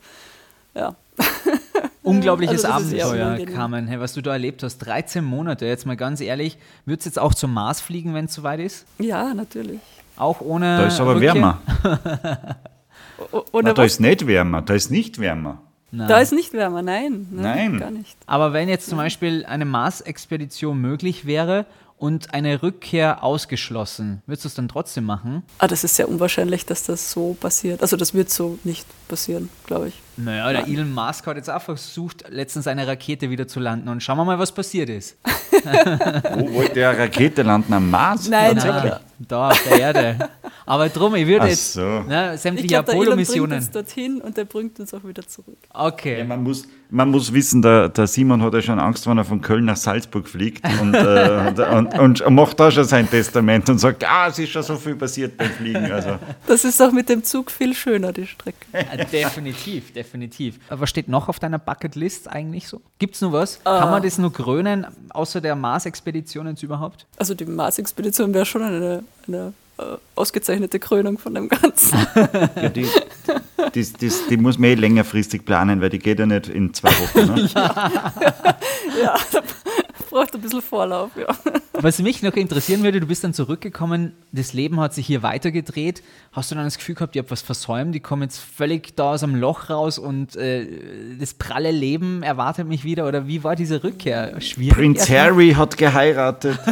ja. <laughs> Unglaubliches Also Abenteuer. Carmen. Hey, was du da erlebt hast, 13 Monate, jetzt mal ganz ehrlich, würdest du jetzt auch zum Mars fliegen, wenn es soweit ist? Ja, natürlich. Auch ohne. Da ist aber Rückkehr? wärmer. Oder Nein, da was? ist nicht wärmer, da ist nicht wärmer. Nein. Da ist nicht wärmer, nein. Nein. Gar nicht. Aber wenn jetzt zum Beispiel eine Mars-Expedition möglich wäre und eine Rückkehr ausgeschlossen. Würdest du es dann trotzdem machen? Ah, das ist sehr unwahrscheinlich, dass das so passiert. Also das wird so nicht passieren, glaube ich. Naja, der Elon Musk hat jetzt auch versucht, letztens eine Rakete wieder zu landen und schauen wir mal, was passiert ist. <laughs> Wo wollte der Rakete landen? Am Mars? Nein, nein. Da auf der Erde. Aber drum, ich würde Ach jetzt so. ne, Ich sämtliche Elon bringt Apollo-Missionen. uns dorthin und der bringt uns auch wieder zurück. Okay. Ja, man, muss, man muss wissen, der, der Simon hat ja schon Angst, wenn er von Köln nach Salzburg fliegt und, äh, und, und, und macht da schon sein Testament und sagt, ah, es ist schon so viel passiert beim Fliegen. Also, Das ist auch mit dem Zug viel schöner, die Strecke. Definitiv, definitiv. Was steht noch auf deiner Bucketlist eigentlich so? Gibt es noch was? Kann man das nur krönen, außer der Mars-Expedition jetzt überhaupt? Also die Mars-Expedition wäre schon eine, eine äh, ausgezeichnete Krönung von dem Ganzen. <laughs> ja, die, das, das, die muss man eh längerfristig planen, weil die geht ja nicht in zwei Wochen. Ne? <laughs> ja, da braucht ein bisschen Vorlauf, ja. Was mich noch interessieren würde, du bist dann zurückgekommen, das Leben hat sich hier weitergedreht. Hast du dann das Gefühl gehabt, ihr habt was versäumt, ich komme jetzt völlig da aus dem Loch raus und äh, das pralle Leben erwartet mich wieder? Oder wie war diese Rückkehr? Schwierig? Prinz? Harry hat geheiratet. <laughs>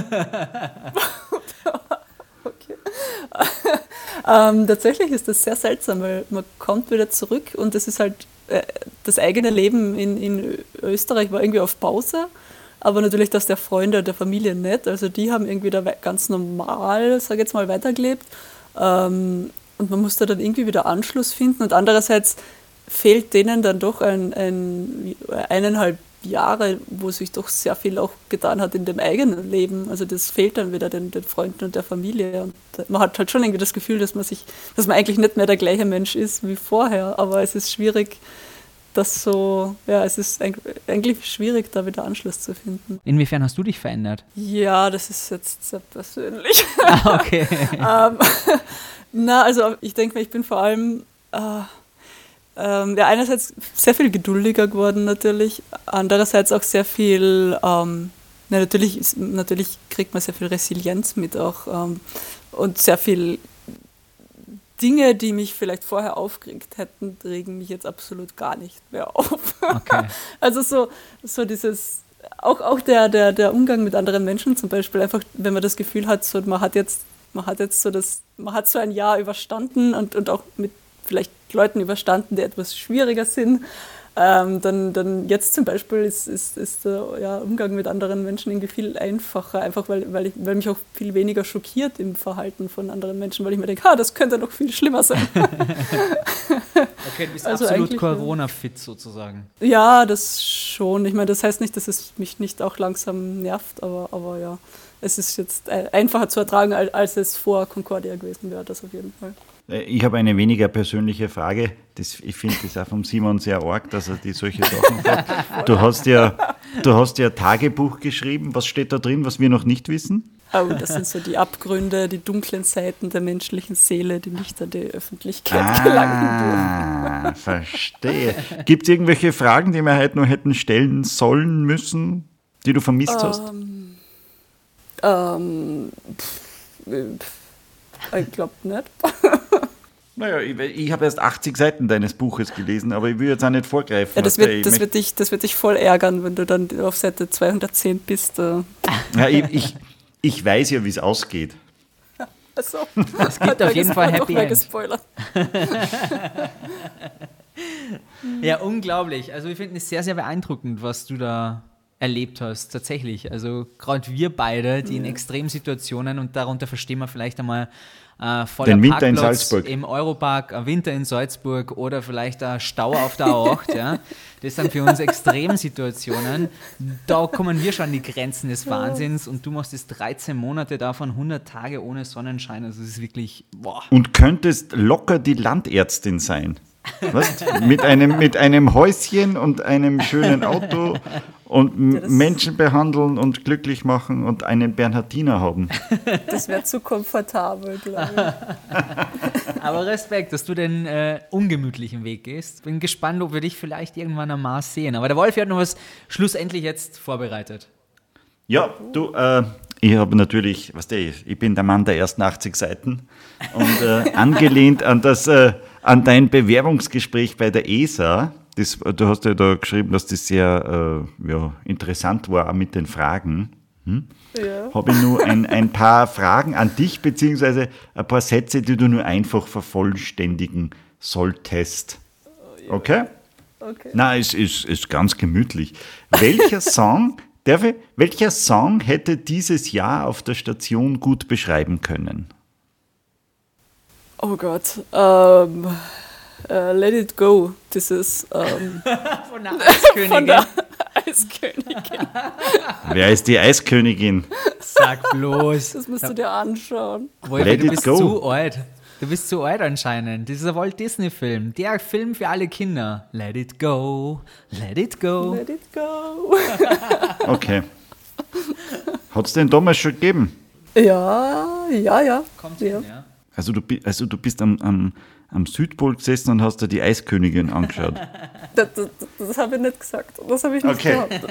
<laughs> Ähm, tatsächlich ist das sehr seltsam, weil man kommt wieder zurück und es ist halt, äh, das eigene Leben in, in Österreich war irgendwie auf Pause, aber natürlich das der Freunde und der Familie nicht. Also die haben irgendwie da ganz normal, sag ich jetzt mal, weitergelebt. Ähm, und man musste dann irgendwie wieder Anschluss finden und andererseits fehlt denen dann doch ein, ein eineinhalb Jahre, wo sich doch sehr viel auch getan hat in dem eigenen Leben. Also das fehlt dann wieder den, den Freunden und der Familie. Und man hat halt schon irgendwie das Gefühl, dass man sich, dass man eigentlich nicht mehr der gleiche Mensch ist wie vorher. Aber es ist schwierig, das so, ja, es ist eig- eigentlich schwierig, da wieder Anschluss zu finden. Inwiefern hast du dich verändert? Ja, das ist jetzt sehr persönlich. <laughs> Ah, okay. <laughs> ähm, <laughs> na, also ich denke mir, ich bin vor allem äh, ähm, ja, einerseits sehr viel geduldiger geworden natürlich, andererseits auch sehr viel, ähm, na, natürlich, ist, natürlich kriegt man sehr viel Resilienz mit auch ähm, und sehr viel Dinge, die mich vielleicht vorher aufgeregt hätten, regen mich jetzt absolut gar nicht mehr auf. Okay. <laughs> Also so, so dieses, auch, auch der, der, der Umgang mit anderen Menschen zum Beispiel, einfach wenn man das Gefühl hat, so, man hat jetzt, man hat jetzt so das, man hat so ein Jahr überstanden und, und auch mit vielleicht Leuten überstanden, die etwas schwieriger sind. Ähm, dann, dann jetzt zum Beispiel ist, ist, ist der ja, Umgang mit anderen Menschen irgendwie viel einfacher, einfach weil, weil, ich, weil mich auch viel weniger schockiert im Verhalten von anderen Menschen, weil ich mir denke, ah, das könnte noch viel schlimmer sein. <laughs> Okay, du bist Also absolut. Corona-fit sozusagen. Ja, das schon. Ich meine, das heißt nicht, dass es mich nicht auch langsam nervt, aber, aber ja, es ist jetzt äh, einfacher zu ertragen, als, als es vor Concordia gewesen wäre, das auf jeden Fall. Äh, Ich habe eine weniger persönliche Frage. Das, ich finde das auch vom Simon sehr arg, dass er die solche Sachen <laughs> fragt. Du hast ja, du hast ja Tagebuch geschrieben. Was steht da drin, was wir noch nicht wissen? Oh, das sind so die Abgründe, die dunklen Seiten der menschlichen Seele, die nicht an die Öffentlichkeit gelangen dürfen. Ah, verstehe. Gibt es irgendwelche Fragen, die wir heute noch hätten stellen sollen müssen, die du vermisst hast? Ähm, pff, äh, pff, ich glaube nicht. <laughs> Naja, ich, ich habe erst 80 Seiten deines Buches gelesen, aber ich will jetzt auch nicht vorgreifen. Ja, das, wird, das, wird dich, das wird dich voll ärgern, wenn du dann auf Seite 210 bist. Äh. ja, ich, ich, ich weiß ja, wie es ausgeht. <laughs> Also, Es gibt auf jeden Fall Happy End. gespoilert. <laughs> Ja, unglaublich. Also ich finde es sehr, sehr beeindruckend, was du da erlebt hast, tatsächlich. Also gerade wir beide, die in Extremsituationen und darunter verstehen wir vielleicht einmal äh, voller Den Winter in Parkplatz Salzburg. im Europark, Winter in Salzburg oder vielleicht ein Stau auf der A8. ja. Das sind für uns <laughs> Extremsituationen. Da kommen wir schon an die Grenzen des Wahnsinns und du machst es 13 Monate davon, 100 Tage ohne Sonnenschein. Also es ist wirklich, boah. Und könntest locker die Landärztin sein. Weißt? <laughs> mit, einem, mit einem Häuschen und einem schönen Auto <laughs> und das- Menschen behandeln und glücklich machen und einen Bernhardiner haben. <laughs> Das wäre zu komfortabel, glaube ich. <laughs> Aber Respekt, dass du den äh, ungemütlichen Weg gehst. Bin gespannt, ob wir dich vielleicht irgendwann am Mars sehen. Aber der Wolf hat noch was schlussendlich jetzt vorbereitet. Ja, du, äh, ich habe natürlich, was ich, ich bin der Mann der ersten 80 Seiten und äh, <laughs> angelehnt an das, äh, an dein Bewerbungsgespräch bei der ESA. Das, du hast ja da geschrieben, dass das sehr äh, ja, interessant war, auch mit den Fragen. Ja. habe ich nur ein, ein paar Fragen an dich, beziehungsweise ein paar Sätze, die du nur einfach vervollständigen solltest. Okay? Okay. Na, es ist, ist ganz gemütlich. Welcher <laughs> Song, darf ich, welcher Song hätte dieses Jahr auf der Station gut beschreiben können? Oh Gott. Ähm, äh, let it go. Dieses ähm, <laughs> Von der <laughs> Eiskönigin. von der Eiskönigin. <laughs> Wer ist die Eiskönigin? Sag bloß. Das musst du dir anschauen. Wolfi, Let du it bist go. zu alt. Du bist zu alt anscheinend. Das ist ein Walt Disney-Film. Der Film für alle Kinder. Let it go. Let it go. Let it go. Okay. Hat es den damals schon gegeben? Ja, ja, ja. Kommt ja. hin, ja. Also du, also du bist am, am, am Südpol gesessen und hast dir die Eiskönigin angeschaut. <laughs> Das, das, das habe ich nicht gesagt. Das habe ich nicht Okay. behauptet.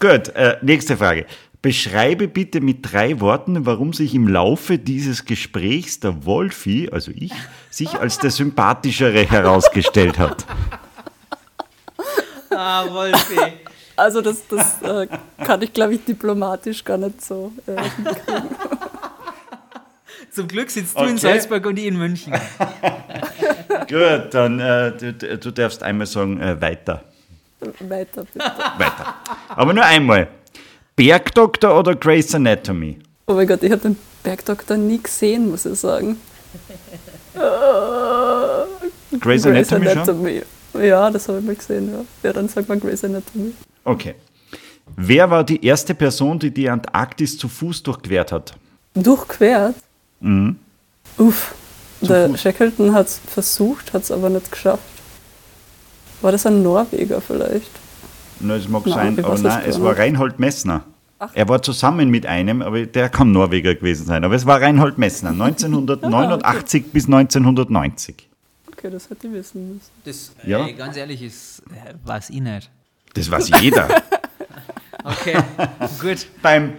<laughs> Gut, äh, nächste Frage. Beschreibe bitte mit drei Worten, warum sich im Laufe dieses Gesprächs der Wolfi, also ich, sich als der sympathischere herausgestellt hat. <laughs> Ah, Wolfi. Also das, das äh, kann ich, glaube ich, diplomatisch gar nicht so. Äh, Zum Glück sitzt du in Okay. Salzburg und ich in München. <laughs> Gut, dann äh, du, du darfst einmal sagen, äh, weiter. weiter bitte. Weiter. Aber nur einmal. Bergdoktor oder Grey's Anatomy? Oh mein Gott, ich habe den Bergdoktor nie gesehen, muss ich sagen. <laughs> Äh, Grey's Anatomy schon? Anatomy. Ja, das habe ich mal gesehen, ja. Ja, dann sagt man Grey's Anatomy. Okay. Wer war die erste Person, die die Antarktis zu Fuß durchquert hat? Durchquert? Mhm. Uff. Der Fuß. Shackleton hat es versucht, hat es aber nicht geschafft. War das ein Norweger vielleicht? Na, es mag Nein, sein, aber nein, es war. Reinhold Messner. Ach. Er war zusammen mit einem, aber der kann Norweger gewesen sein. Aber es war Reinhold Messner, <laughs> 1989 bis 1990. Okay, das hätte ich wissen müssen. Das, Ja. ey, ganz ehrlich, ist, äh, weiß ich nicht. Das weiß jeder. <laughs> Okay, <laughs> gut. beim,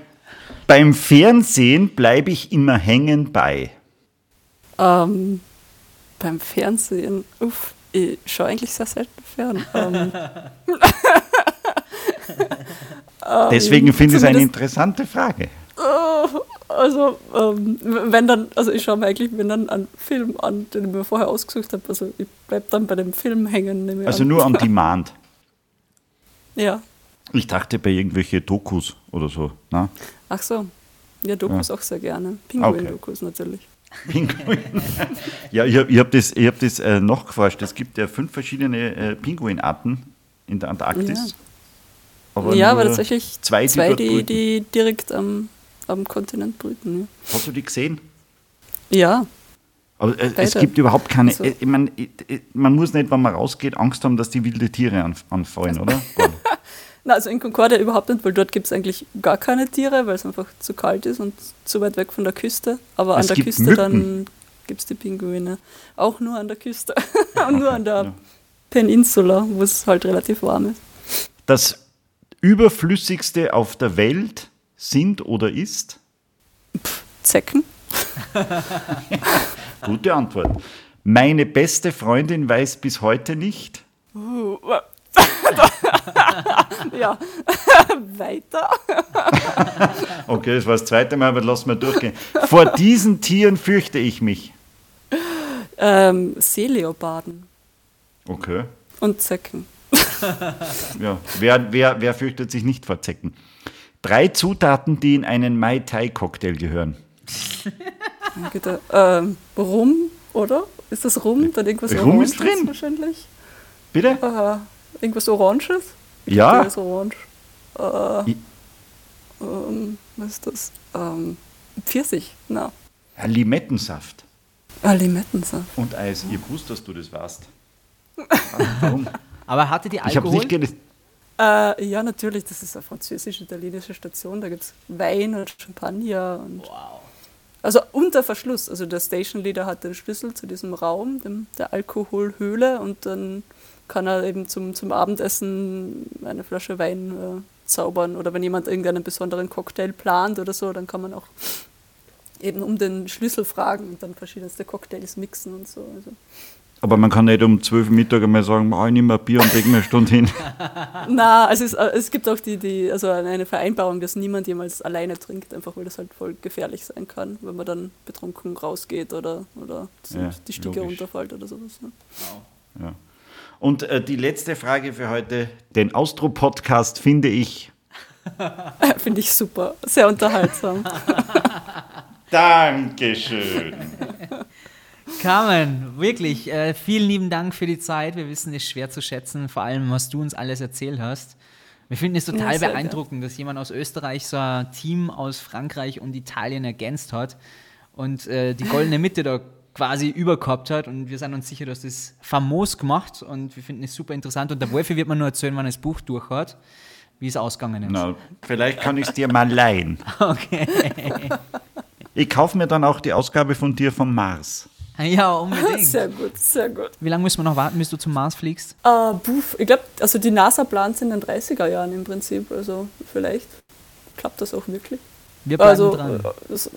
beim Fernsehen bleibe ich immer hängen bei. Ähm, beim Fernsehen, uff, ich schaue eigentlich sehr selten fern. Ähm, <laughs> Deswegen finde ich es eine interessante Frage. also, ähm, wenn dann, also ich schaue mir eigentlich, wenn dann einen Film an, den ich mir vorher ausgesucht habe, also ich bleibe dann bei dem Film hängen. Also an. nur on <laughs> demand. Ja, Ich dachte bei irgendwelche Dokus oder so. Na? Ach so. Ja, Dokus auch sehr gerne. Pinguin-Dokus natürlich. Pinguin. <laughs> ja, ich habe hab das, ich hab das äh, nachgeforscht. Es gibt ja fünf verschiedene äh, Pinguinarten in der Antarktis. Aber ja, aber tatsächlich zwei, die zwei, die, die direkt am, am Kontinent brüten. Hast du die gesehen? Ja, Aber äh, es gibt überhaupt keine. Also- äh, ich mein, äh, äh, man muss nicht, wenn man rausgeht, Angst haben, dass die wilde Tiere an, anfallen, oder? <laughs> Na, also in Concordia überhaupt nicht, weil dort gibt es eigentlich gar keine Tiere, weil es einfach zu kalt ist und zu weit weg von der Küste. Aber Es an der Küste Mücken. dann gibt es die Pinguine. Auch nur an der Küste. <laughs> und nur an der Peninsula, wo es halt relativ warm ist. Das überflüssigste auf der Welt sind oder ist? Zecken? <laughs> Gute Antwort. Meine beste Freundin weiß bis heute nicht. Uh, <laughs> <laughs> ja, <laughs> weiter. <laughs> Okay, das war das zweite Mal, aber lass mal durchgehen. Vor diesen Tieren fürchte ich mich. Ähm, Seeleoparden Okay. und Zecken. Ja. Wer, wer, wer fürchtet sich nicht vor Zecken? Drei Zutaten, die in einen Mai Tai Cocktail gehören. Ähm, Rum, oder? Ist das Rum? Dann irgendwas Rum Oranges ist drin. wahrscheinlich. Bitte? Aha. Irgendwas Oranges? Ja. Der ist orange. Äh, ähm, was ist das? Ähm, Pfirsich, na. Limettensaft Ah, Limettensaft. und Eis. Ich wusste, dass du das warst. <laughs> Warum? Aber hatte die Ich habe Alkohol? nicht gelesen. Äh, ja, natürlich, das ist eine französisch-italienische Station. Da gibt es Wein und Champagner. Und wow. Also unter Verschluss. Also der Station Leader hat den Schlüssel zu diesem Raum, dem, der Alkoholhöhle, und dann kann er eben zum, zum Abendessen eine Flasche Wein äh, zaubern. Oder wenn jemand irgendeinen besonderen Cocktail plant oder so, dann kann man auch eben um den Schlüssel fragen und dann verschiedenste Cocktails mixen und so. Also Aber man kann nicht um 12 Uhr Mittag einmal sagen, oh, ich nehme ein Bier und lege mir eine Stunde hin. <laughs> Na, also es, äh, es gibt auch die, die, also eine Vereinbarung, dass niemand jemals alleine trinkt, einfach weil das halt voll gefährlich sein kann, wenn man dann betrunken rausgeht oder, oder Ja, die Stiege logisch. runterfällt oder sowas. Ne? Ja. Und äh, die letzte Frage für heute. Den Austro-Podcast finde ich. <laughs> Finde ich super, sehr unterhaltsam. <laughs> Dankeschön. Carmen, wirklich, äh, vielen lieben Dank für die Zeit. Wir wissen es schwer zu schätzen, vor allem, was du uns alles erzählt hast. Wir finden es total Ja, beeindruckend, dass jemand aus Österreich so ein Team aus Frankreich und Italien ergänzt hat und äh, die goldene Mitte da quasi übergehabt hat. Und wir sind uns sicher, dass das famos gemacht und wir finden es super interessant. Und der Wolfi wird mir nur erzählen, wann er das Buch durch hat, wie es ausgegangen ist. Na, vielleicht kann ich es dir mal leihen. <laughs> Okay. Ich kaufe mir dann auch die Ausgabe von dir vom Mars. Ja, unbedingt. <laughs> Sehr gut, sehr gut. Wie lange müssen wir noch warten, bis du zum Mars fliegst? Äh, buff, ich glaube, also die NASA plant in den 30er Jahren im Prinzip, also vielleicht klappt das auch wirklich. Wir bleiben Also, dran. äh, das,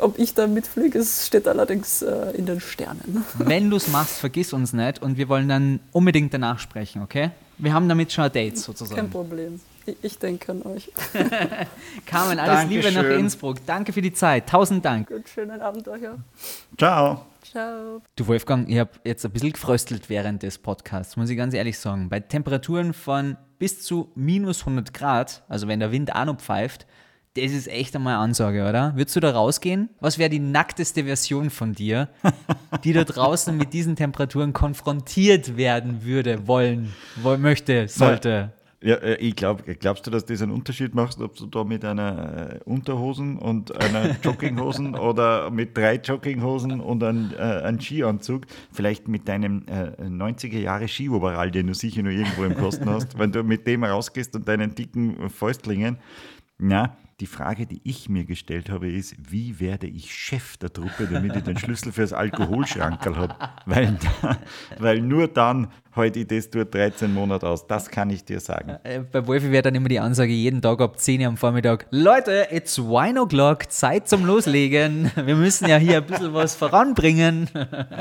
ob ich da mitfliege, es steht allerdings äh, in den Sternen. <laughs> Wenn du es machst, vergiss uns nicht und wir wollen dann unbedingt danach sprechen, okay? Wir haben damit schon ein Date Kein sozusagen. Problem. Ich, ich denke an euch. <laughs> Carmen, alles Liebe nach Dankeschön. Innsbruck. Danke für die Zeit. Tausend Dank. Gut, schönen Abend euch. ja. Ciao. Ciao. Du Wolfgang, ich habe jetzt ein bisschen gefröstelt während des Podcasts, muss ich ganz ehrlich sagen. Bei Temperaturen von bis zu minus 100 Grad, also wenn der Wind auch noch pfeift, das ist echt einmal eine Ansage, oder? Würdest du da rausgehen? Was wäre die nackteste Version von dir, <laughs> die da draußen mit diesen Temperaturen konfrontiert werden würde, wollen, woll, möchte, sollte? Ja, äh, ich glaube, glaubst du, dass das einen Unterschied macht, ob du da mit einer äh, Unterhosen und einer <laughs> Jogginghosen oder mit drei Jogginghosen und einem, äh, einem Skianzug, vielleicht mit deinem äh, 90er Jahre Skioberall, den du sicher nur irgendwo im Kosten <laughs> hast, wenn du mit dem rausgehst und deinen dicken Fäustlingen. Na, die Frage, die ich mir gestellt habe, ist, wie werde ich Chef der Truppe, damit ich den Schlüssel fürs Alkoholschrankerl habe? Weil, weil nur dann halte ich das dort 13 Monate aus. Das kann ich dir sagen. Äh, Bei Wolfi wäre dann immer die Ansage jeden Tag ab 10 Uhr am Vormittag: Leute, it's wine o'clock, Zeit zum Loslegen. Wir müssen ja hier ein bisschen was voranbringen.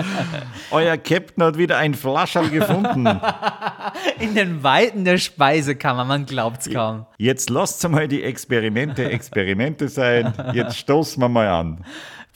<laughs> Euer Captain hat wieder ein Flascherl gefunden. <laughs> In den Weiten der Speisekammer, man glaubt's kaum. Jetzt lasst mal die Experimente Experimente sein. Jetzt stoßen wir mal an.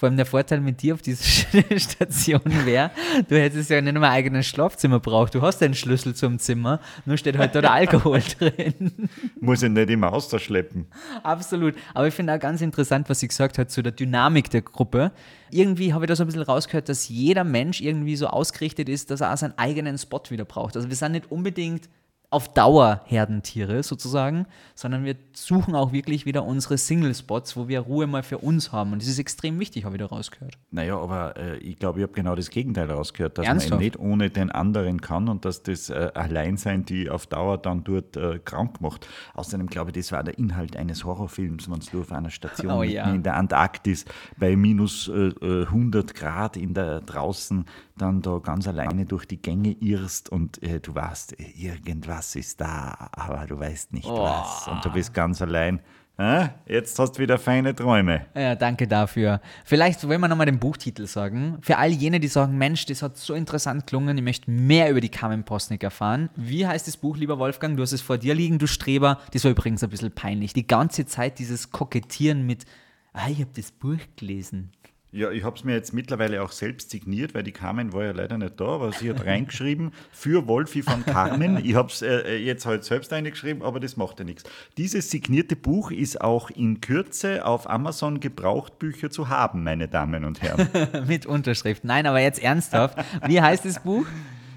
Vor allem der Vorteil mit dir auf dieser <laughs> Station wäre, du hättest ja nicht mehr ein eigenes Schlafzimmer braucht. Du hast einen Schlüssel zum Zimmer, nur steht halt da der Alkohol <laughs> drin. Muss ich nicht immer ausschleppen. Absolut. Aber ich finde auch ganz interessant, was sie gesagt hat zu der Dynamik der Gruppe. Irgendwie habe ich da so ein bisschen rausgehört, dass jeder Mensch irgendwie so ausgerichtet ist, dass er auch seinen eigenen Spot wieder braucht. Also wir sind nicht unbedingt auf Dauer Herdentiere sozusagen, sondern wir suchen auch wirklich wieder unsere Single-Spots, wo wir Ruhe mal für uns haben. Und das ist extrem wichtig, habe ich da rausgehört. Naja, aber äh, ich glaube, ich habe genau das Gegenteil rausgehört, dass Ernsthaft? man nicht ohne den anderen kann und dass das äh, Alleinsein die auf Dauer dann dort äh, krank macht. Außerdem glaube ich, das war der Inhalt eines Horrorfilms, wenn du auf einer Station Oh mitten ja. in der Antarktis bei minus äh, äh, 100 Grad in der draußen dann da ganz alleine durch die Gänge irrst und äh, du weißt, äh, irgendwas ist da, aber du weißt nicht was und du bist ganz allein. Äh? Jetzt hast du wieder feine Träume. Ja, danke dafür. Vielleicht wollen wir nochmal den Buchtitel sagen. Für all jene, die sagen, Mensch, das hat so interessant gelungen, ich möchte mehr über die Carmen Posnick erfahren. Wie heißt das Buch, lieber Wolfgang? Du hast es vor dir liegen, du Streber. Das war übrigens ein bisschen peinlich. Die ganze Zeit dieses Kokettieren mit, ah, ich habe das Buch gelesen. Ja, ich habe es mir jetzt mittlerweile auch selbst signiert, weil die Carmen war ja leider nicht da, aber sie hat <laughs> reingeschrieben für Wolfi von Carmen. Ich habe es äh, jetzt halt selbst eingeschrieben, aber das macht ja nichts. Dieses signierte Buch ist auch in Kürze auf Amazon Gebrauchtbücher zu haben, meine Damen und Herren. <laughs> mit Unterschrift. Nein, aber jetzt ernsthaft. Wie heißt das Buch? <laughs>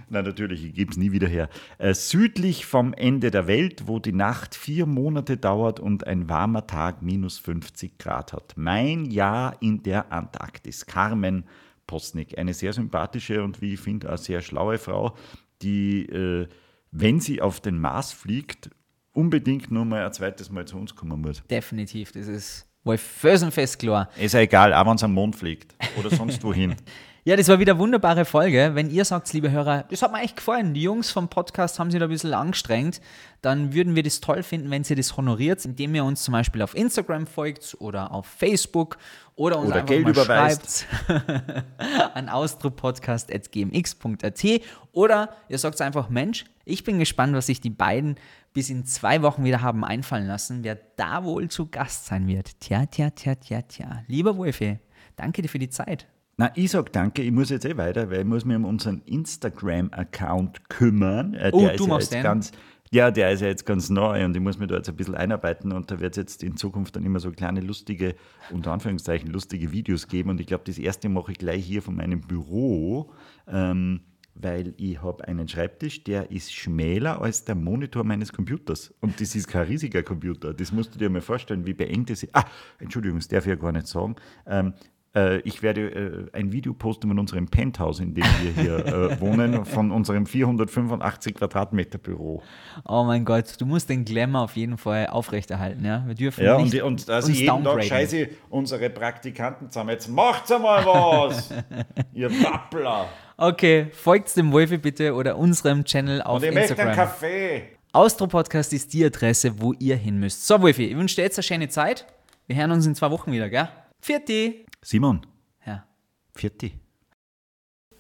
Na natürlich, ich gebe es nie wieder her. Äh, südlich vom Ende der Welt, wo die Nacht vier Monate dauert und ein warmer Tag minus 50 Grad hat. Mein Jahr in der Antarktis. Carmen Posnick, eine sehr sympathische und wie ich finde auch sehr schlaue Frau, die, äh, wenn sie auf den Mars fliegt, unbedingt nur mal ein zweites Mal zu uns kommen muss. Definitiv, das ist wohl felsenfest klar. Ist ja egal, auch wenn es am Mond fliegt oder sonst wohin. <laughs> Ja, das war wieder eine wunderbare Folge. Wenn ihr sagt, liebe Hörer, das hat mir echt gefallen. Die Jungs vom Podcast haben sich da ein bisschen angestrengt. Dann würden wir das toll finden, wenn ihr das honoriert, indem ihr uns zum Beispiel auf Instagram folgt oder auf Facebook oder uns Oder einfach Geld mal überweist. schreibt <laughs> an austropodcast.gmx.at oder ihr sagt einfach, Mensch, ich bin gespannt, was sich die beiden bis in zwei Wochen wieder haben einfallen lassen, wer da wohl zu Gast sein wird. Tja, tja, tja, tja, tja. Lieber Wolfi, danke dir für die Zeit. Na, ich sag danke, ich muss jetzt eh weiter, weil ich muss mich um unseren Instagram-Account kümmern. Äh, Oh, du ist ja machst jetzt den? ganz, Ja, der ist ja jetzt ganz neu und ich muss mich da jetzt ein bisschen einarbeiten und da wird es jetzt in Zukunft dann immer so kleine lustige, unter Anführungszeichen lustige Videos geben und ich glaube, das erste mache ich gleich hier von meinem Büro, ähm, weil ich habe einen Schreibtisch, der ist schmäler als der Monitor meines Computers und das ist kein riesiger Computer, das musst du dir mal vorstellen, wie beengt das ist. Ah, Entschuldigung, das darf ich ja gar nicht sagen. Ähm, äh, ich werde äh, ein Video posten von unserem Penthouse, in dem wir hier äh, <laughs> wohnen, von unserem 485 Quadratmeter Büro. Oh mein Gott, du musst den Glamour auf jeden Fall aufrechterhalten, ja? Wir dürfen Ja, nicht und, und also uns jeden Tag scheiße unsere Praktikanten zusammen. Jetzt macht's einmal was, <laughs> ihr Wappler. Okay, folgt dem Wolfi bitte oder unserem Channel auf Und ich möchte einen Instagram. Kaffee. Austro Podcast ist die Adresse, wo ihr hin müsst. So, Wolfi, ich wünsche dir jetzt eine schöne Zeit. Wir hören uns in zwei Wochen wieder, gell? Vierte. Simon, Ja. Vierti.